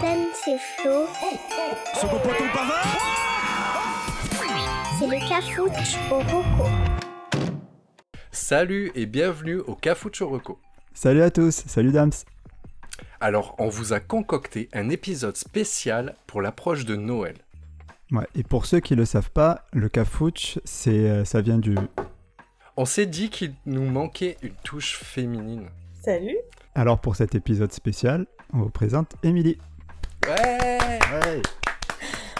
m'appelle, c'est Flo. C'est le cafouche au roco. Salut et bienvenue au Cafouche Reco. Salut à tous, salut Dams. Alors, on vous a concocté un épisode spécial pour l'approche de Noël. Ouais, et pour ceux qui le savent pas, le cafouche, c'est, euh, ça vient du. On s'est dit qu'il nous manquait une touche féminine. Salut Alors pour cet épisode spécial, on vous présente Émilie. Ouais Ouais.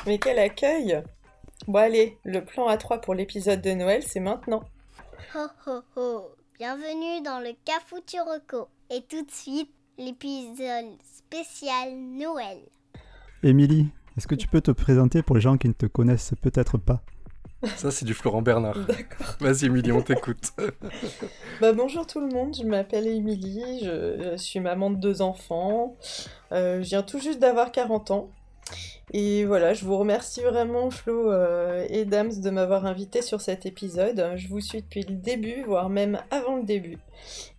Mais quel accueil Bon allez, le plan A3 pour l'épisode de Noël, c'est maintenant. Ho ho ho. Bienvenue dans le cafouche au roco. Et tout de suite, l'épisode spécial Noël. Émilie, est-ce que tu peux te présenter pour les gens qui ne te connaissent peut-être pas? Ça, c'est du Florent Bernard. D'accord. Vas-y, Émilie, on t'écoute. Bah bonjour tout le monde, je m'appelle Émilie, je, je suis maman de deux enfants, Euh, je viens tout juste d'avoir 40 ans. Et voilà, je vous remercie vraiment Flo euh, et Dams de m'avoir invité sur cet épisode. Je vous suis depuis le début, voire même avant le début.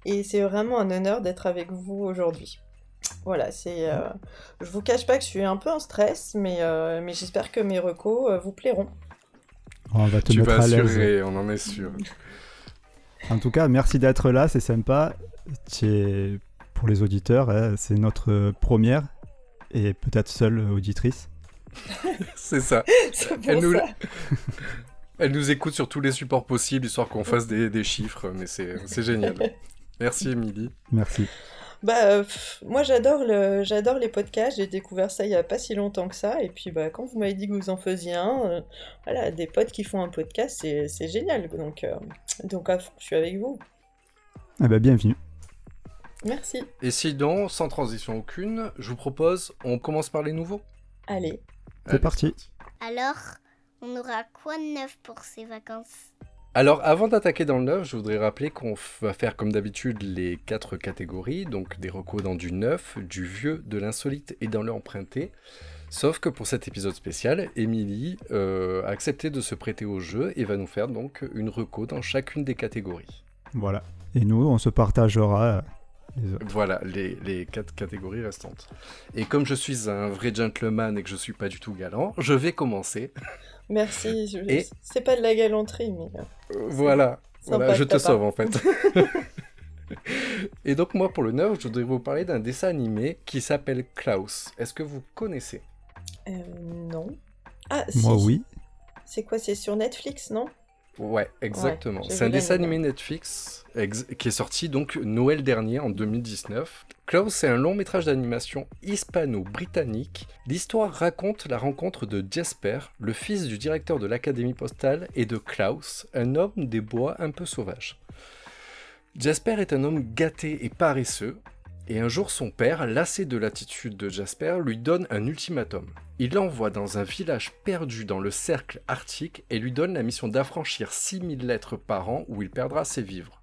Et c'est vraiment un honneur d'être avec vous aujourd'hui. Voilà, c'est. euh, je vous cache pas que je suis un peu en stress, mais, euh, mais j'espère que mes recos euh, vous plairont. On va te tu mettre vas à l'aise. assurer, on en est sûr. En tout cas, merci d'être là, c'est sympa. Es- pour les auditeurs, hein, c'est notre première et peut-être seule auditrice. C'est ça. Elle nous, ça. elle nous écoute sur tous les supports possibles, histoire qu'on fasse des, des chiffres, mais c'est c'est génial. Merci, Émilie. Merci. Bah, euh, pff, moi j'adore le, j'adore les podcasts. J'ai découvert ça il y a pas si longtemps que ça. Et puis bah, quand vous m'avez dit que vous en faisiez un, euh, voilà, des potes qui font un podcast, c'est, c'est génial. Donc, euh, donc à fond, je suis avec vous. Eh ben, bienvenue. Merci. Et sinon, sans transition aucune, je vous propose, on commence par les nouveaux? Allez. C'est parti. Alors, on aura quoi de neuf pour ces vacances? Alors, avant d'attaquer dans le neuf, je voudrais rappeler qu'on va faire comme d'habitude les quatre catégories, donc des recos dans du neuf, du vieux, de l'insolite et dans le emprunté. Sauf que pour cet épisode spécial, Émilie euh, a accepté de se prêter au jeu et va nous faire donc une reco dans chacune des catégories. Voilà. Et nous, on se partagera euh, les autres. Voilà, les, les quatre catégories restantes. Et comme je suis un vrai gentleman et que je suis pas du tout galant, je vais commencer. Merci. Je- Et- C'est pas de la galanterie, mais. euh, Euh, voilà, je te sauve en fait. Et donc moi pour le neuf, je voudrais vous parler d'un dessin animé qui s'appelle Klaus. Est-ce que vous connaissez? Euh, non. Ah, si. Moi, oui. C'est quoi C'est sur Netflix, non? Ouais, exactement. c'est un dessin animé Netflix qui est sorti donc Noël dernier en 2019. Klaus, c'est un long métrage d'animation hispano-britannique. L'histoire raconte la rencontre de Jasper, le fils du directeur de l'académie postale, et de Klaus, un homme des bois un peu sauvage. Jasper est un homme gâté et paresseux, et un jour son père, lassé de l'attitude de Jasper, lui donne un ultimatum. Il l'envoie dans un village perdu dans le cercle arctique et lui donne la mission d'affranchir 6000 lettres par an où il perdra ses vivres.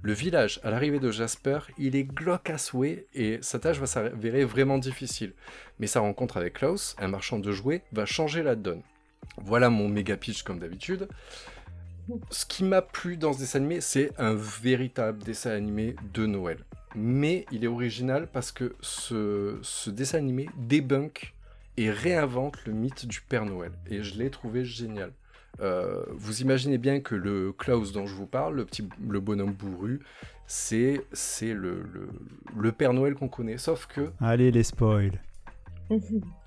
Le village, à l'arrivée de Jasper, il est glauque à souhait et sa tâche va s'avérer vraiment difficile. Mais sa rencontre avec Klaus, un marchand de jouets, va changer la donne. Voilà mon méga pitch comme d'habitude. Ce qui m'a plu dans ce dessin animé, c'est un véritable dessin animé de Noël. Mais il est original parce que ce, ce dessin animé débunk et réinvente le mythe du Père Noël. Et je l'ai trouvé génial. Euh, vous imaginez bien que le Klaus dont je vous parle, le petit le bonhomme bourru, c'est c'est le, le, le Père Noël qu'on connaît. Sauf que Allez, les spoils.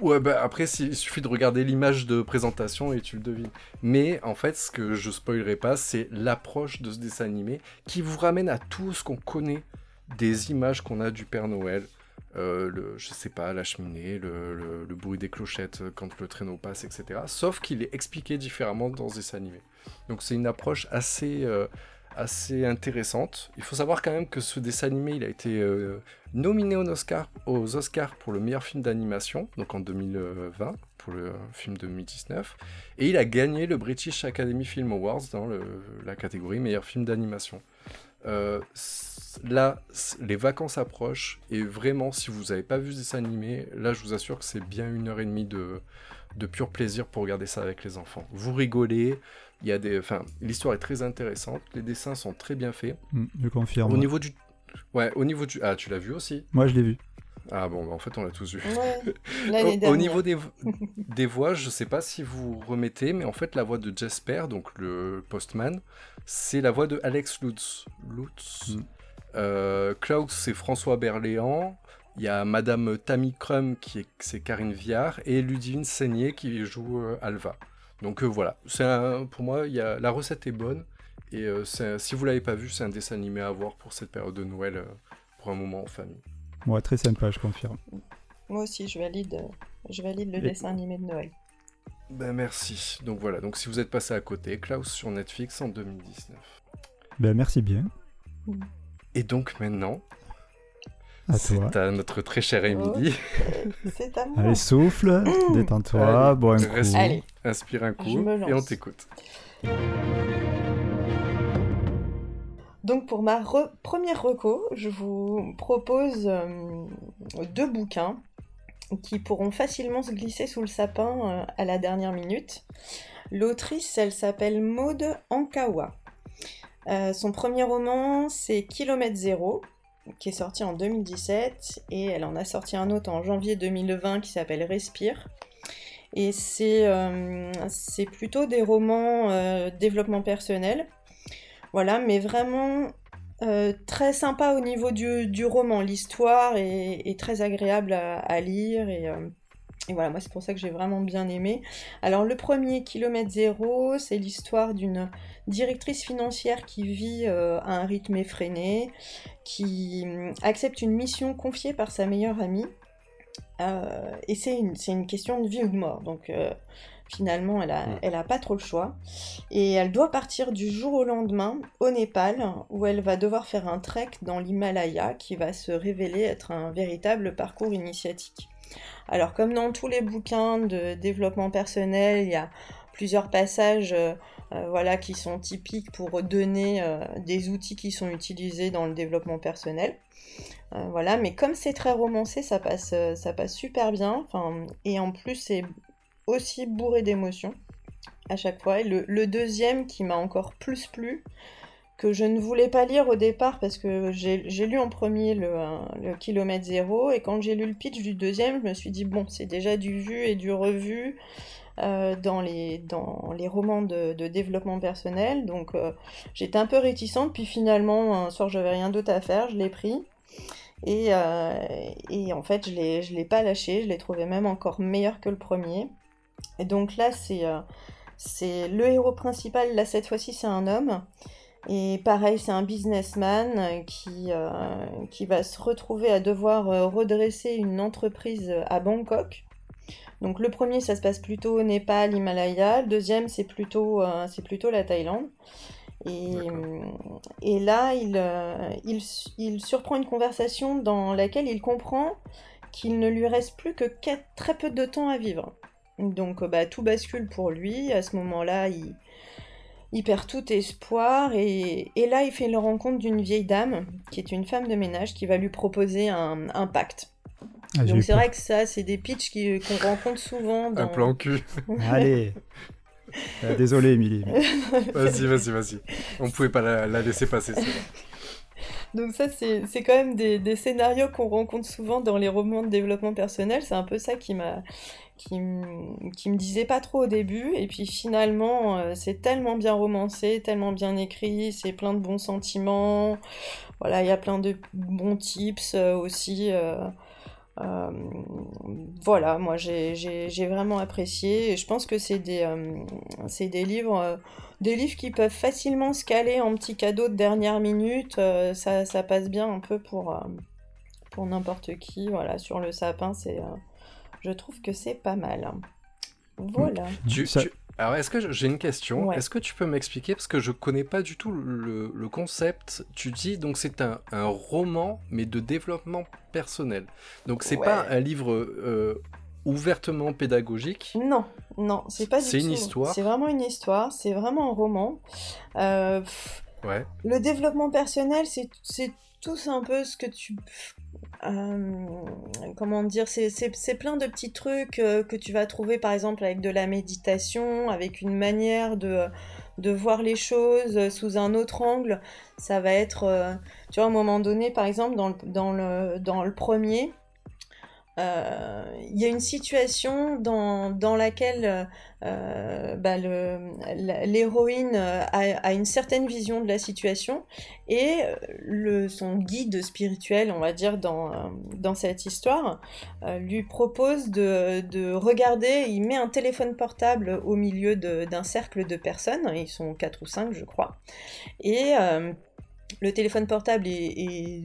Ouais, bah après, il suffit de regarder l'image de présentation et tu le devines. Mais en fait, ce que je spoilerai pas, c'est l'approche de ce dessin animé qui vous ramène à tout ce qu'on connaît des images qu'on a du Père Noël. Euh, le, je sais pas, la cheminée, le bruit des clochettes quand le traîneau passe, etc. Sauf qu'il est expliqué différemment dans ce dessin animé. Donc c'est une approche assez, euh, assez intéressante. Il faut savoir quand même que ce dessin animé, il a été euh, nominé aux Oscars, aux Oscars pour le meilleur film d'animation, donc en 2020, pour le film 2019, et il a gagné le British Academy Film Awards dans la catégorie meilleur film d'animation. Euh, là, les vacances approchent, et vraiment, si vous n'avez pas vu ce dessin animé, là, je vous assure que c'est bien une heure et demie de, de pur plaisir pour regarder ça avec les enfants. Vous rigolez, il y a des, enfin, l'histoire est très intéressante, les dessins sont très bien faits. Hmm, je confirme. Au niveau du, ouais, au niveau du, ah, tu l'as vu aussi? Moi, je l'ai vu. Ah bon, bah, en fait, on l'a tous vu. Ouais, Au, au niveau des, vo- des voix, je sais pas si vous remettez, mais en fait, la voix de Jasper, donc le postman, c'est la voix de Alex Lutz. Lutz. Mm. Euh, Klaus, c'est François Berléand. Il y a Madame Tammy Crum, qui est, c'est Karine Viard, et Ludivine Seigné, qui joue euh, Alva. Donc euh, voilà, c'est un- pour moi, il y a, la recette est bonne. Et euh, un- si vous l'avez pas vu, c'est un dessin animé à voir pour cette période de Noël, euh, pour un moment en famille. Ouais, très sympa, je confirme. Moi aussi, je valide, je valide le Et- dessin animé de Noël. Ben merci. Donc voilà, donc si vous êtes passé à côté, Klaus sur Netflix en 2019. Ben, merci bien. Et donc maintenant, c'est toi. à notre très chère Émilie. Euh, C'est à moi. Allez, souffle, détends-toi, bois un reste- coup. Allez. Inspire un coup et on t'écoute. Donc pour ma re- première reco, je vous propose euh, deux bouquins qui pourront facilement se glisser sous le sapin euh, à la dernière minute. L'autrice, elle s'appelle Maude Ankawa. Euh, son premier roman, c'est Kilomètre Zéro, qui est sorti en 2017, et elle en a sorti un autre en janvier 2020 qui s'appelle Respire. Et c'est euh, plutôt des romans euh, développement personnel. Voilà, mais vraiment euh, très sympa au niveau du, du roman. L'histoire est, très agréable à, lire et voilà, moi c'est pour ça que j'ai vraiment bien aimé. Alors le premier, Kilomètre Zéro, c'est l'histoire d'une directrice financière qui vit euh, à un rythme effréné, qui hum, accepte une mission confiée par sa meilleure amie. Euh, et c'est une, une question de vie ou de mort. Donc euh, finalement, elle a, Mm. elle a pas trop le choix. Et elle doit partir du jour au lendemain au Népal, où elle va devoir faire un trek dans l'Himalaya qui va se révéler être un véritable parcours initiatique. Alors comme dans tous les bouquins de développement personnel, il y a plusieurs passages euh, euh, voilà, qui sont typiques pour donner euh, des outils qui sont utilisés dans le développement personnel. Voilà, mais comme c'est très romancé, ça passe, ça passe super bien. Et en plus, c'est aussi bourré d'émotions à chaque fois. Et le deuxième qui m'a encore plus plu, que je ne voulais pas lire au départ parce que j'ai lu en premier le, kilomètre zéro et quand j'ai lu le pitch du deuxième, je me suis dit bon, c'est déjà du vu et du revu euh, dans, les, dans les romans de, développement personnel. Donc euh, j'étais un peu réticente, puis finalement, un soir, j'avais rien d'autre à faire, je l'ai pris. Et, euh, et en fait, je je l'ai pas lâché, je l'ai trouvé même encore meilleur que le premier. Et donc là, c'est le héros principal, là cette fois-ci, c'est un homme. Et pareil, c'est un businessman euh, qui, euh, qui va se retrouver à devoir euh, redresser une entreprise à Bangkok. Donc le premier, ça se passe plutôt au Népal, Himalaya. Le deuxième, c'est plutôt, euh, c'est plutôt la Thaïlande. Et, là, il, euh, il, il surprend une conversation dans laquelle il comprend qu'il ne lui reste plus que très peu de temps à vivre. Donc bah, tout bascule pour lui. À ce moment-là, il, il perd tout espoir. Et, et là, il fait la rencontre d'une vieille dame, qui est une femme de ménage, qui va lui proposer un, un pacte. Ah, Donc c'est vrai que ça, c'est des pitchs qu'on rencontre souvent dans... Un plan cul. Allez. Euh, désolé, Émilie. mais- Vas-y, vas-y, vas-y. On pouvait pas la, la laisser passer, vrai. Donc ça, c'est c'est quand même des, des scénarios qu'on rencontre souvent dans les romans de développement personnel. C'est un peu ça qui m'a qui, qui me disait pas trop au début. Et puis finalement, euh, c'est tellement bien romancé, tellement bien écrit, c'est plein de bons sentiments. Voilà, il y a plein de bons tips euh, aussi. euh, voilà, moi j'ai vraiment apprécié et je pense que c'est des, des livres, des livres qui peuvent facilement se caler en petit cadeau de dernière minute. ça, ça passe bien un peu pour, pour n'importe qui. Voilà, sur le sapin, c'est, je trouve que c'est pas mal. Voilà. Tu- Ça- tu- Alors, est-ce que j'ai une question? Ouais. Est-ce que tu peux m'expliquer? Parce que je connais pas du tout le, le concept. Tu dis donc c'est un, un roman, mais de développement personnel. Donc, c'est Ouais. pas un livre euh, ouvertement pédagogique? Non, non, c'est pas du C'est une tout. histoire? C'est vraiment une histoire, c'est vraiment un roman. Euh, pff, Ouais. Le développement personnel, c'est c'est tous un peu ce que tu... euh, comment dire C'est plein de petits trucs euh, que tu vas trouver par exemple avec de la méditation, avec une manière de, de voir les choses sous un autre angle. Ça va être... euh, tu vois, à un moment donné, par exemple, dans dans le, dans le premier, euh, il y a une situation dans, dans laquelle euh, bah, l'héroïne a, a, une certaine vision de la situation et le, son guide spirituel, on va dire, dans, dans cette histoire, lui propose de, de, regarder, il met un téléphone portable au milieu d'un cercle de personnes, ils sont quatre ou cinq je crois, et le téléphone portable est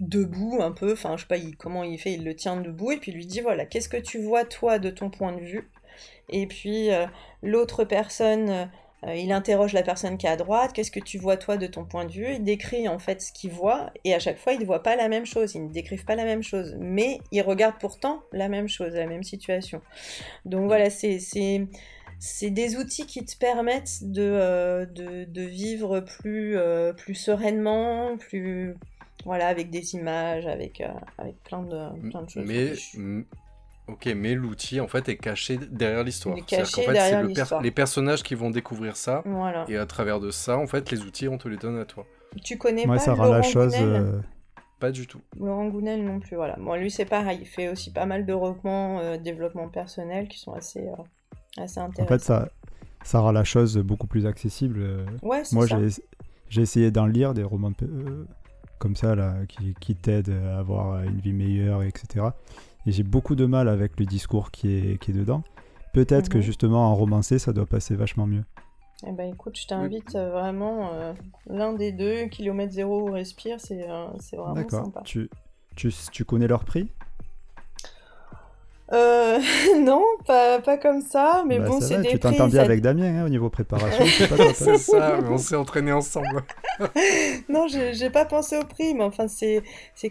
debout un peu, enfin je sais pas comment il fait, il le tient debout et puis il lui dit voilà, qu'est-ce que tu vois toi de ton point de vue? Et puis euh, l'autre personne, euh, il interroge la personne qui est à droite, qu'est-ce que tu vois toi de ton point de vue? Il décrit en fait ce qu'il voit et à chaque fois il ne voit pas la même chose, ils ne décrivent pas la même chose, mais ils regardent pourtant la même chose, la même situation. Donc voilà, c'est c'est des outils qui te permettent de, euh, de, vivre plus, plus sereinement, plus, voilà, avec des images, avec, euh, avec plein, de, plein de choses. Mais, ok, mais l'outil en fait est caché derrière l'histoire. Il est caché derrière c'est les personnages qui vont découvrir ça. Et à travers de ça, en fait, les outils, on te les donne à toi. Tu connais pas ça rend la chose. Euh, pas du tout. Laurent Gounel non plus, voilà. Moi, lui, c'est pareil. Il fait aussi pas mal de romans euh, développement personnel qui sont assez, assez intéressants. En fait, ça, ça rend la chose beaucoup plus accessible. Ouais, Moi, j'ai essayé d'en lire des romans comme ça, là, qui, qui t'aident à avoir une vie meilleure, etc. Et j'ai beaucoup de mal avec le discours qui est, qui est dedans. Peut-être que mhm. justement en romancé, ça doit passer vachement mieux. Eh ben écoute, je t'invite euh, vraiment euh, l'un des deux, kilomètre zéro ou respire, c'est euh, vraiment sympa. Tu, tu, tu connais leur prix? Euh, non, pas, pas comme ça, mais bah, bon, c'est des Tu t'entends bien avec Damien hein, au niveau préparation. c'est ça, mais on s'est entraîné ensemble. non, j'ai pas pensé au prix, mais enfin, c'est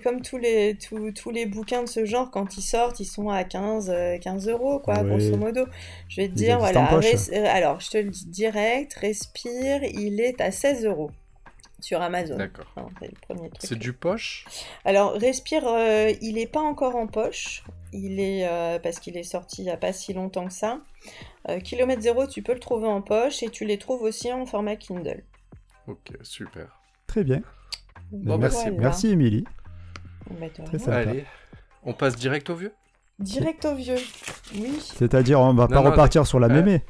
comme tous les, tous, tous les bouquins de ce genre, quand ils sortent, ils sont à 15, 15 euh, euros, quoi, grosso modo. Je vais te dire, voilà, euh, alors, je te le dis direct, Respire, il est à 16 euros sur Amazon. D'accord. c'est du poche? Alors, Respire, euh, il n'est pas encore en poche. Il est euh, parce qu'il est sorti il n'y a pas si longtemps que ça. Euh, Kilomètre Zéro, tu peux le trouver en poche et tu les trouves aussi en format Kindle. Ok, super. Très bien. Bah, merci, merci Émilie. Très Allez, on passe direct au vieux? Direct au vieux, oui. C'est-à-dire, on va pas repartir sur la mémé.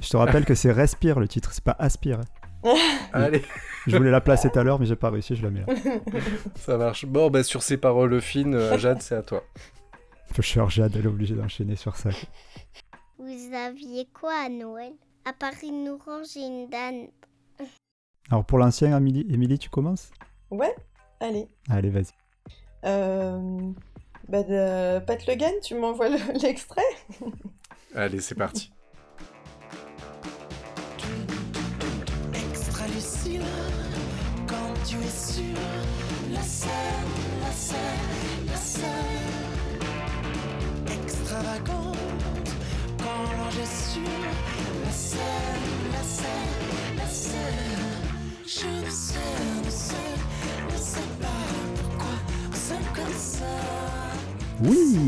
Je te rappelle que c'est Respire le titre, c'est pas Aspire. Allez. Je voulais la placer tout à l'heure, mais j'ai pas réussi, je la mets là. Ça marche. Bon, bah, sur ces paroles fines, euh, Jade, c'est à toi. Cher Jade, elle est obligée d'enchaîner sur ça. Vous aviez quoi à Noël? À part une orange et une dinde. Alors pour l'ancien, Émilie, tu commences? Ouais, allez. Allez, vas-y. Euh, bah de... Pat Le tu m'envoies l'extrait? Allez, c'est parti. tu es sur la scène, la scène, la scène extravagante quand l'ange est sur la scène, la scène, la scène. Je ne sais, ne sais, ne sais pas pourquoi c'est comme ça. Oui.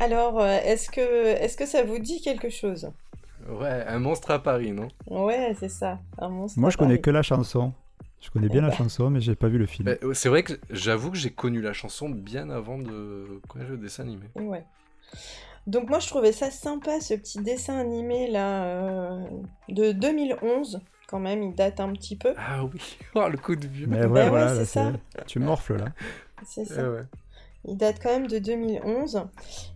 Alors, euh, est-ce que, est-ce que ça vous dit quelque chose? Ouais, un monstre à Paris, non? Ouais, c'est ça, un monstre. Moi, je connais que la chanson. Je connais bien la chanson, mais j'ai pas vu le film. Bah, c'est vrai que j'avoue que j'ai connu la chanson bien avant de connaître le dessin animé. Ouais. Donc moi je trouvais ça sympa ce petit dessin animé là euh, de 2011 quand même, il date un petit peu. Ah oui, oh, le coup de vieux. Mais ouais, ben ouais, c'est ça. Tu morfles là. C'est ça. Il date quand même de 2011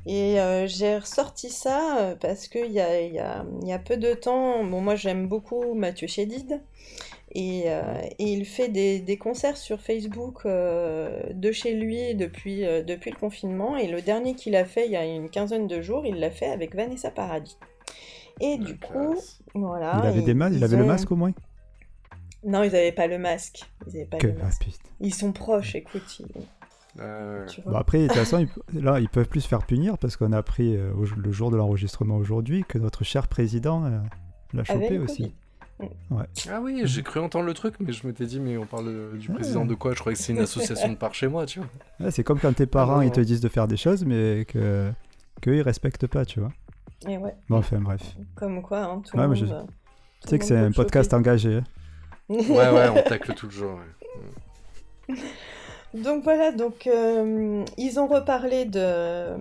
et euh, j'ai ressorti ça euh, parce qu'il y a, y, a, y a, peu de temps, bon moi j'aime beaucoup Mathieu Chédid euh, et, il fait des, concerts sur Facebook euh, de chez lui depuis, euh, depuis le confinement. Et le dernier qu'il a fait il y a une quinzaine de jours, il l'a fait avec Vanessa Paradis. Et du coup, voilà. Il avait, des il avait le masque au moins? Non, ils n'avaient pas le masque. Ils pas le masque. ils sont proches, écoute. après, de toute façon, là, ils peuvent plus se faire punir parce qu'on a appris le jour de l'enregistrement aujourd'hui que notre cher président l'a chopé aussi. Ah oui, j'ai cru entendre le truc, mais je m'étais dit, mais on parle du président de quoi? Je croyais que c'est une association de par chez moi, tu vois. c'est comme quand tes parents ils te disent de faire des choses, mais que qu'eux ils respectent pas, tu vois. Et ouais. Bon, enfin bref. Comme quoi, hein, tout le monde. Euh, tu sais que c'est un podcast engagé. Hein. ouais, ouais, on tacle tout le jour. Donc voilà, donc euh, ils ont reparlé de,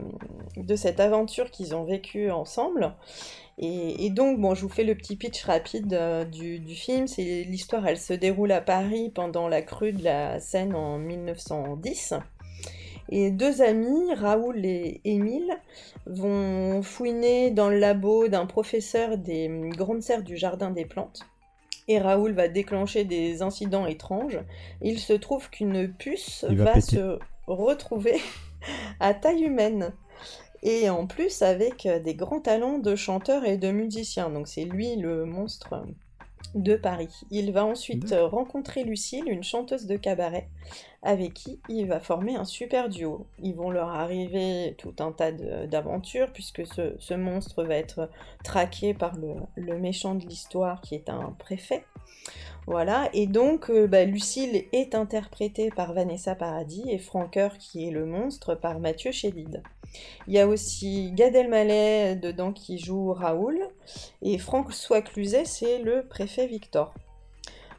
de cette aventure qu'ils ont vécue ensemble. Et, et donc, bon, je vous fais le petit pitch rapide euh, du, du film. C'est l'histoire, elle se déroule à Paris pendant la crue de la Seine en 1910. Et deux amis, Raoul et Émile, vont fouiner dans le labo d'un professeur des grandes serres du Jardin des Plantes. Et Raoul va déclencher des incidents étranges. Il se trouve qu'une puce Il va se retrouver à taille humaine. Et en plus avec euh, des grands talents de chanteur et de musicien. Donc c'est lui le monstre de Paris. Il va ensuite euh, rencontrer Lucille, une chanteuse de cabaret, avec qui il va former un super duo. Ils vont leur arriver tout un tas d'aventures, puisque ce, ce monstre va être traqué par le, le méchant de l'histoire, qui est un préfet. Voilà, et donc euh, bah, Lucille est interprétée par Vanessa Paradis et Franqueur, qui est le monstre, par Mathieu Chédid. Il y a aussi Gad Elmaleh dedans qui joue Raoul, et François Cluzet, c'est le préfet Victor.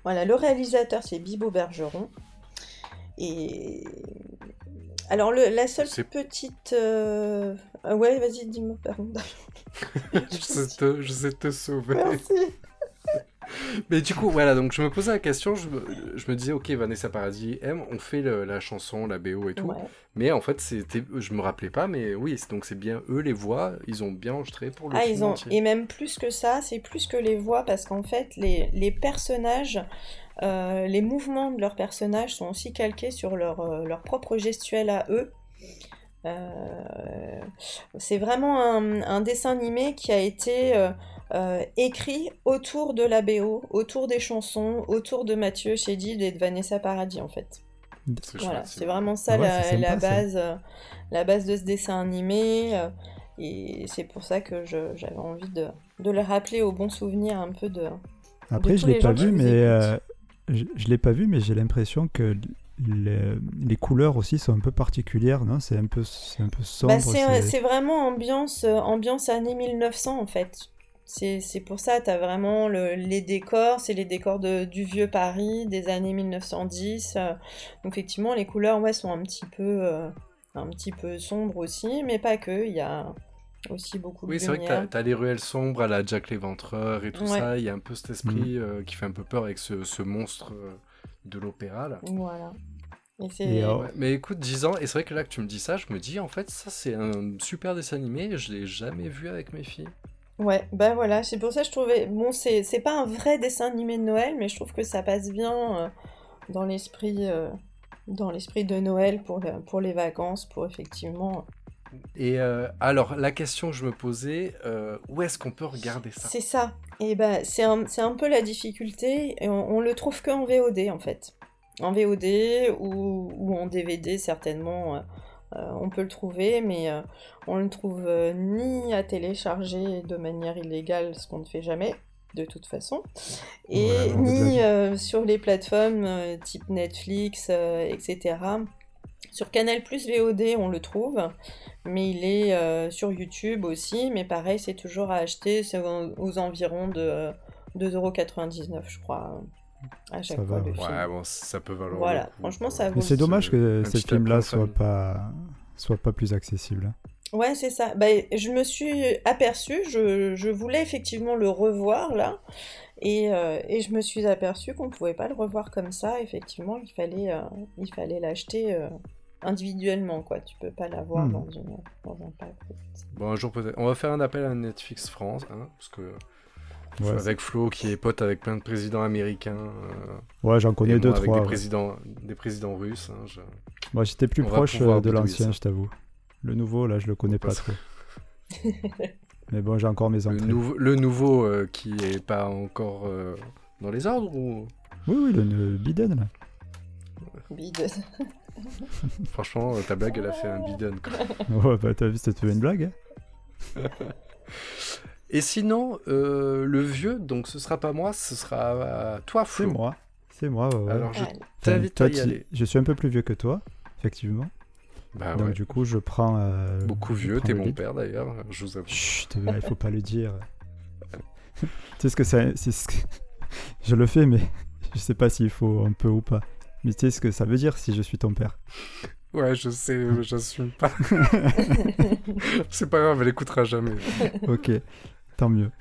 Voilà, le réalisateur, c'est Bibo Bergeron. Et. Alors, le- la seule petite. euh, Ouais, vas-y, dis-moi, pardon. je, sais te, je sais te sauver. Merci. Mais du coup, voilà, donc je me posais la question, je me, je me disais, ok, Vanessa Paradis aime, on fait le- la chanson, la BO et tout, Ouais. mais en fait, c'était, je me rappelais pas, mais oui, donc c'est bien eux les voix, ils ont bien enregistré pour le Ah, film ils ont... entier. Et même plus que ça, c'est plus que les voix, parce qu'en fait, les, les personnages, euh, les mouvements de leurs personnages sont aussi calqués sur leur, euh, leur propre gestuelle à eux. Euh, c'est vraiment un, un dessin animé qui a été euh, euh, écrit autour de la BO, autour des chansons, autour de Mathieu Chédid et de Vanessa Paradis, en fait. C'est Voilà, c'est vraiment ça ouais, la, sympa, base, euh, la base de ce dessin animé. euh, et c'est pour ça que je- j'avais envie de, de le rappeler au bon souvenir un peu de. Après, de je l'ai pas vu, mais euh, je, je l'ai pas vu, mais j'ai l'impression que les, les couleurs aussi sont un peu particulières, non? C'est un peu, c'est un peu sombre. Bah, c'est c'est- c'est vraiment ambiance, ambiance années 1900 en fait. C'est c'est pour ça, tu as vraiment le- les décors, c'est les décors de, du vieux Paris des années 1910. euh, donc effectivement, les couleurs ouais, sont un petit peu, euh, un petit peu sombres aussi, mais pas que, il y a aussi beaucoup de Oui, c'est vrai que t'as, t'as les ruelles sombres à la Jack l'Éventreur et tout Ouais. ça, il y a un peu cet esprit euh, qui fait un peu peur avec ce, ce monstre de l'opéra, là. Voilà. Et c'est... Et, Ouais, mais écoute, 10 ans, et c'est vrai que là que tu me dis ça, je me dis, en fait, ça c'est un super dessin animé, je l'ai jamais vu avec mes filles. Ouais, bah voilà, c'est pour ça que je trouvais... Bon, c'est c'est pas un vrai dessin animé de Noël, mais je trouve que ça passe bien euh, dans l'esprit euh, dans l'esprit de Noël pour, le- pour les vacances, pour effectivement... Et euh, alors, la question que je me posais, où est-ce qu'on peut regarder ça? C'est ça. Et bah, c'est un, c'est un peu la difficulté, et on, on le trouve que en VOD, en fait. En VOD ou, ou en DVD, certainement, on peut le trouver, mais euh, on le trouve euh, ni à télécharger de manière illégale, ce qu'on ne fait jamais, de toute façon, et Ouais, ni euh, sur les plateformes euh, type Netflix, euh, etc. Sur Canal Plus VOD, on le trouve, mais il est euh, sur YouTube aussi. Mais pareil, c'est toujours à acheter, c'est aux, environs de euh, 2,99€, je crois, à chaque Ça fois va, le ouais. film. Ouais, bon, ça peut valoir. Voilà, le coup, franchement, quoi. ça vaut Mais c'est dommage que ce film-là soit pas, soit pas plus accessible. Ouais, c'est ça. Bah, je me suis aperçue, je, je voulais effectivement le revoir là, et, euh, et je me suis aperçue qu'on pouvait pas le revoir comme ça. Effectivement, il fallait, euh, il fallait l'acheter euh, individuellement, quoi. Tu peux pas l'avoir Hmm. dans, une, dans un pack. Bon, un jour peut-être. On va faire un appel à Netflix France, hein, parce que Ouais, avec Flo qui est pote avec plein de présidents américains. euh, ouais j'en connais moi deux, avec trois. des ouais. présidents, des présidents russes. hein, je- Moi, j'étais plus On proche euh, de l'ancien, je t'avoue. Le nouveau, là, je le connais On pas passe- trop. Mais bon, j'ai encore mes Le, entrées. nouveau- le nouveau euh, qui est pas encore euh, dans les ordres ou? Oui, oui, le, le Biden, là. Bide. franchement ta blague elle a fait un bidon quoi. Ouais, bah, t'as vu, c'était une blague. hein Et sinon euh, le vieux donc ce sera pas moi ce sera euh, toi C'est Flo. moi. C'est moi, ouais, ouais. Alors je. Enfin, t'invite à y aller. Je suis un peu plus vieux que toi, effectivement. Bah Donc, ouais. du coup, je prends. euh, Beaucoup je vieux, t'es mon père d'ailleurs, je vous avoue. Chut, il faut pas le dire. tu sais ce que ça. c'est ce que- Je le fais, mais je sais pas s'il faut un peu ou pas. Mais tu sais ce que ça veut dire si je suis ton père Ouais, je sais, mais j'assume pas. c'est pas grave, elle écoutera jamais. Ok, tant mieux.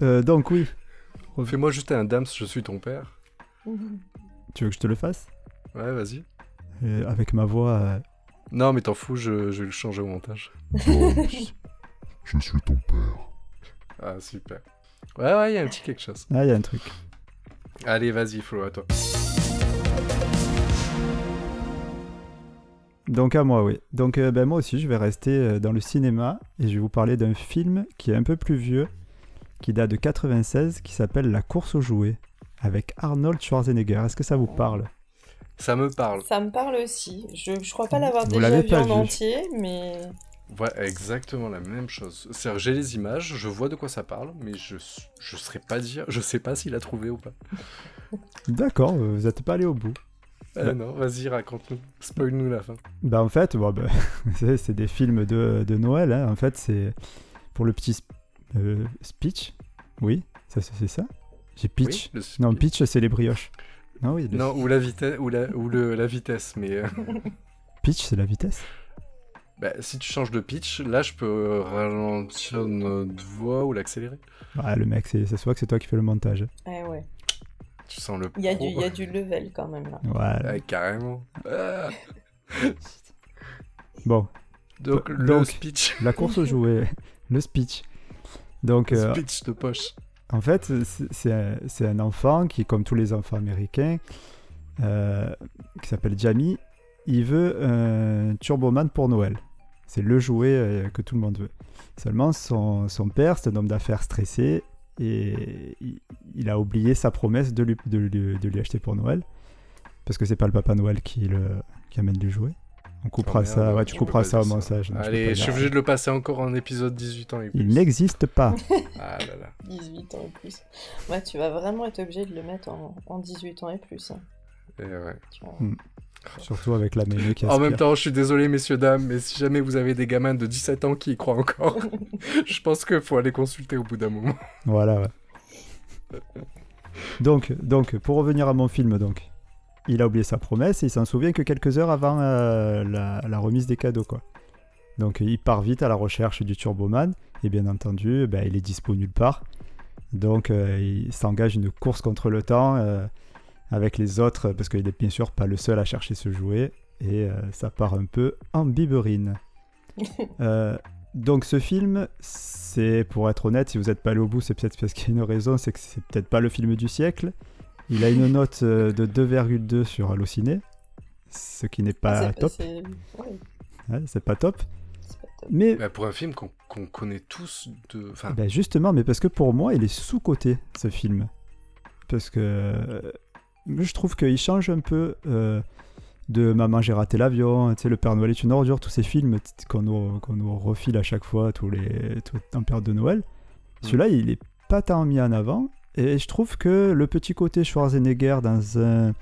Euh, donc oui, Fais-moi juste un dams, je suis ton père. tu veux que je te le fasse? Ouais, vas-y. Euh, Avec ma voix... euh, Non, mais t'en fous, je, je vais le changer au montage. Je suis ton père. Ah, super. Ouais, ouais, il y a un petit quelque chose. Ah, il y a un truc. Allez, vas-y, Flo, à toi. Donc à moi, oui. Donc euh, ben, moi aussi, je vais rester euh, dans le cinéma et je vais vous parler d'un film qui est un peu plus vieux, qui date de 96, qui s'appelle La course aux jouets, avec Arnold Schwarzenegger. Est-ce que ça vous parle? Ça me parle. Ça me parle aussi. Je, je crois pas l'avoir déjà vu pas en vu. entier, mais Ouais, exactement la même chose. C'est-à-dire, j'ai les images, je vois de quoi ça parle, mais je je saurais pas dire, je sais pas s'il a trouvé ou pas. D'accord, vous n'êtes pas allé au bout. Euh, non, vas-y, raconte-nous. Spoil-nous la fin. Bah en fait, bon, bah, c'est des films de, de Noël. hein. En fait, c'est pour le petit sp- euh, speech. Oui, ça c'est ça. J'ai pitch. Oui, non, pitch c'est les brioches. Non, oui, le Non, ou la vitesse, ou la, ou le, la vitesse, mais euh, pitch c'est la vitesse. bah, si tu changes de pitch, là, je peux ralentir notre voix ou l'accélérer. Ah, le mec, c'est- ça se voit que c'est toi qui fais le montage. eh ouais. Tu sens le Il y, a du, il y a du level quand même là. Ouais. Ouais, carrément. Ah. Bon, Donc, le Donc, speech. la course jouets, le speech. Donc, euh, Speech de poche. en fait, c'est- c'est un, un enfant qui, comme tous les enfants américains, euh, qui s'appelle Jamie, il veut un Turboman pour Noël. C'est le jouet euh, que tout le monde veut. Seulement, son, son père, c'est un homme d'affaires stressé et il, il a oublié sa promesse de lui, de, lui- de lui acheter pour Noël. Parce que c'est pas le Papa Noël qui, le, qui amène le jouet. On coupera Oh, merde, ça, ouais, tu couperas ça au montage. non, pas Allez, je suis obligé de le passer encore en épisode 18 ans et plus. Il n'existe pas. Ah là là. 18 ans et plus. Ouais, tu vas vraiment être obligé de le mettre en, en 18 ans et plus. hein. Et ouais. Tu vois. Surtout avec la mémé qui En même temps, je suis désolé, messieurs, dames, mais si jamais vous avez des gamins de 17 ans qui y croient encore, je pense qu'il faut aller consulter au bout d'un moment. Voilà, ouais. donc, donc, pour revenir à mon film, donc, il a oublié sa promesse et il s'en souvient que quelques heures avant euh, la, la remise des cadeaux, quoi. Donc, il part vite à la recherche du Turboman et bien entendu, ben, il est dispo nulle part. Donc, euh, il s'engage une course contre le temps euh, avec les autres parce qu'il est bien sûr pas le seul à chercher ce jouet et euh, ça part un peu en biberine. Euh, donc ce film, c'est pour être honnête, si vous n'êtes pas allé au bout, c'est peut-être parce qu'il y a une raison, c'est que c'est peut-être pas le film du siècle. Il a une note euh, de 2,2 sur Allociné, ce qui n'est pas C'est- top. c'est- ouais, Ouais, c'est pas top. Mais Bah, pour un film qu'on connaît tous de. Enfin, ben justement, mais parce que pour moi, il est sous-coté ce film. Parce que euh, je trouve qu'il change un peu euh, de Maman, j'ai raté l'avion, tu sais, Le Père Noël est une ordure, tous ces films qu'on nous, qu'on nous refile à chaque fois, tous les, en période de Noël. Celui-là, il est pas tant mis en avant. Et je trouve que le petit côté Schwarzenegger dans un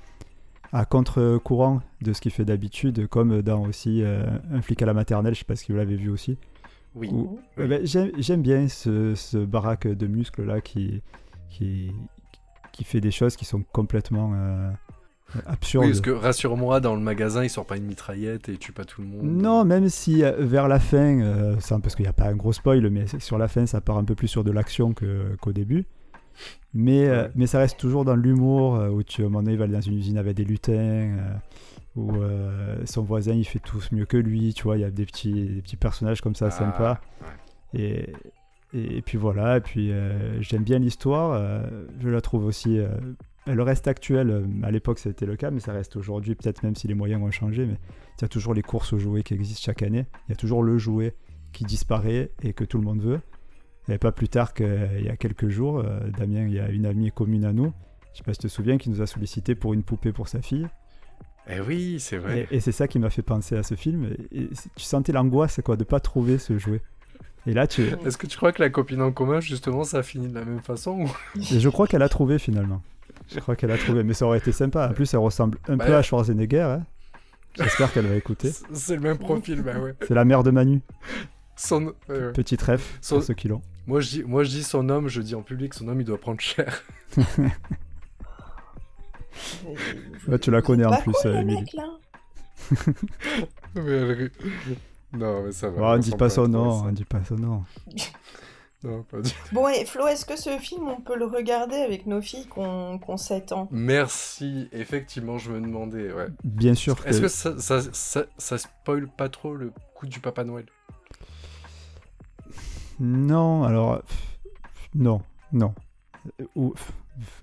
à contre-courant de ce qu'il fait d'habitude, comme dans aussi euh, Un flic à la maternelle, je sais pas si vous l'avez vu aussi. oui. Ou- Oui. Eh ben, J'aime j'aime bien ce, ce baraque de muscles là qui, qui, qui fait des choses qui sont complètement euh, absurdes. Oui, parce que rassure-moi, dans le magasin, il sort pas une mitraillette et il tue pas tout le monde. Non, même si euh, vers la fin, euh, parce qu'il n'y a pas un gros spoil, mais sur la fin, ça part un peu plus sur de l'action qu'au début. Mais, Ouais. mais ça reste toujours dans l'humour, où tu, à un moment donné, il va aller dans une usine avec des lutins, où son voisin, il fait tous mieux que lui, tu vois, il y a des petits, des petits personnages comme ça Ah, sympas. ouais. Et, et, et puis voilà, et puis euh, j'aime bien l'histoire, euh, je la trouve aussi... euh, elle reste actuelle, à l'époque c'était le cas, mais ça reste aujourd'hui, peut-être même si les moyens ont changé, mais il y a toujours les courses aux jouets qui existent chaque année, il y a toujours le jouet qui disparaît et que tout le monde veut. Et pas plus tard qu'il y a quelques jours, Damien, il y a une amie commune à nous, je sais pas si tu te souviens, qui nous a sollicité pour une poupée pour sa fille. Eh oui, c'est vrai. Et, et c'est ça qui m'a fait penser à ce film. Et, et tu sentais l'angoisse quoi, de pas trouver ce jouet. Et là, tu... Est-ce que tu crois que la copine en commun, justement, ça finit de la même façon ou... Et je crois qu'elle a trouvé finalement. Je crois qu'elle a trouvé, mais ça aurait été sympa. En plus, elle ressemble un Bah, peu à Schwarzenegger. hein. J'espère qu'elle va écouter. C'est- le même profil, bah ouais. C'est la mère de Manu. Son... ouais. Petit ref Son- pour ceux qui l'ont. Moi, je dis, moi, je dis son homme, je dis en public, son homme, il doit prendre cher. Ouais, tu la connais en plus, cool, euh, Non, mais ça va. Oh, on on dit s'en pas son nom, on dit pas son nom. Non, pas du- Bon, et Flo, est-ce que ce film, on peut le regarder avec nos filles qui ont, qui ont 7 ans? Merci, effectivement, je me demandais, ouais. Bien sûr que... Est-ce que ça, ça, ça, ça spoil pas trop le coup du Papa Noël? Non, alors... Non, non.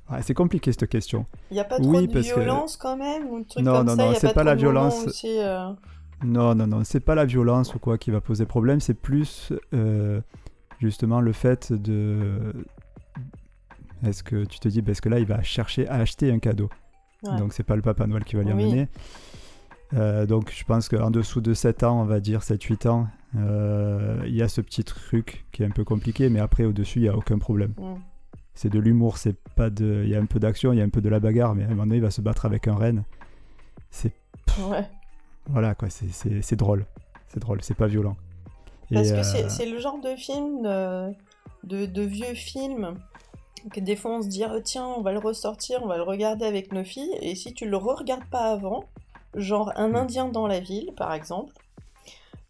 Ah, c'est compliqué cette question. Il n'y a pas trop Oui, de que- violence quand même ou de trucs Non, comme non, ça non, c'est pas la violence. aussi, euh, Non, non, non, c'est pas la violence ou quoi qui va poser problème, c'est plus euh, justement le fait de. Est-ce que tu te dis, parce que là, il va chercher à acheter un cadeau? Ouais. Donc, c'est pas le Papa Noël qui va lui Oui. emmener. Euh, donc, je pense qu'en dessous de 7 ans, on va dire 7-8 ans, euh, il y a ce petit truc qui est un peu compliqué, mais après, au-dessus, il n'y a aucun problème. C'est de l'humour, c'est pas de. Il y a un peu d'action, il y a un peu de la bagarre, mais à un moment donné, il va se battre avec un renne. C'est Ouais. Voilà quoi, c'est- drôle. C'est drôle, c'est pas violent. Et, Parce que euh, c'est le genre de film, de, de vieux film, que des fois on se dit Ah, tiens, on va le ressortir, on va le regarder avec nos filles, et si tu le re-regardes pas avant, genre Un Mm. Indien dans la ville par exemple,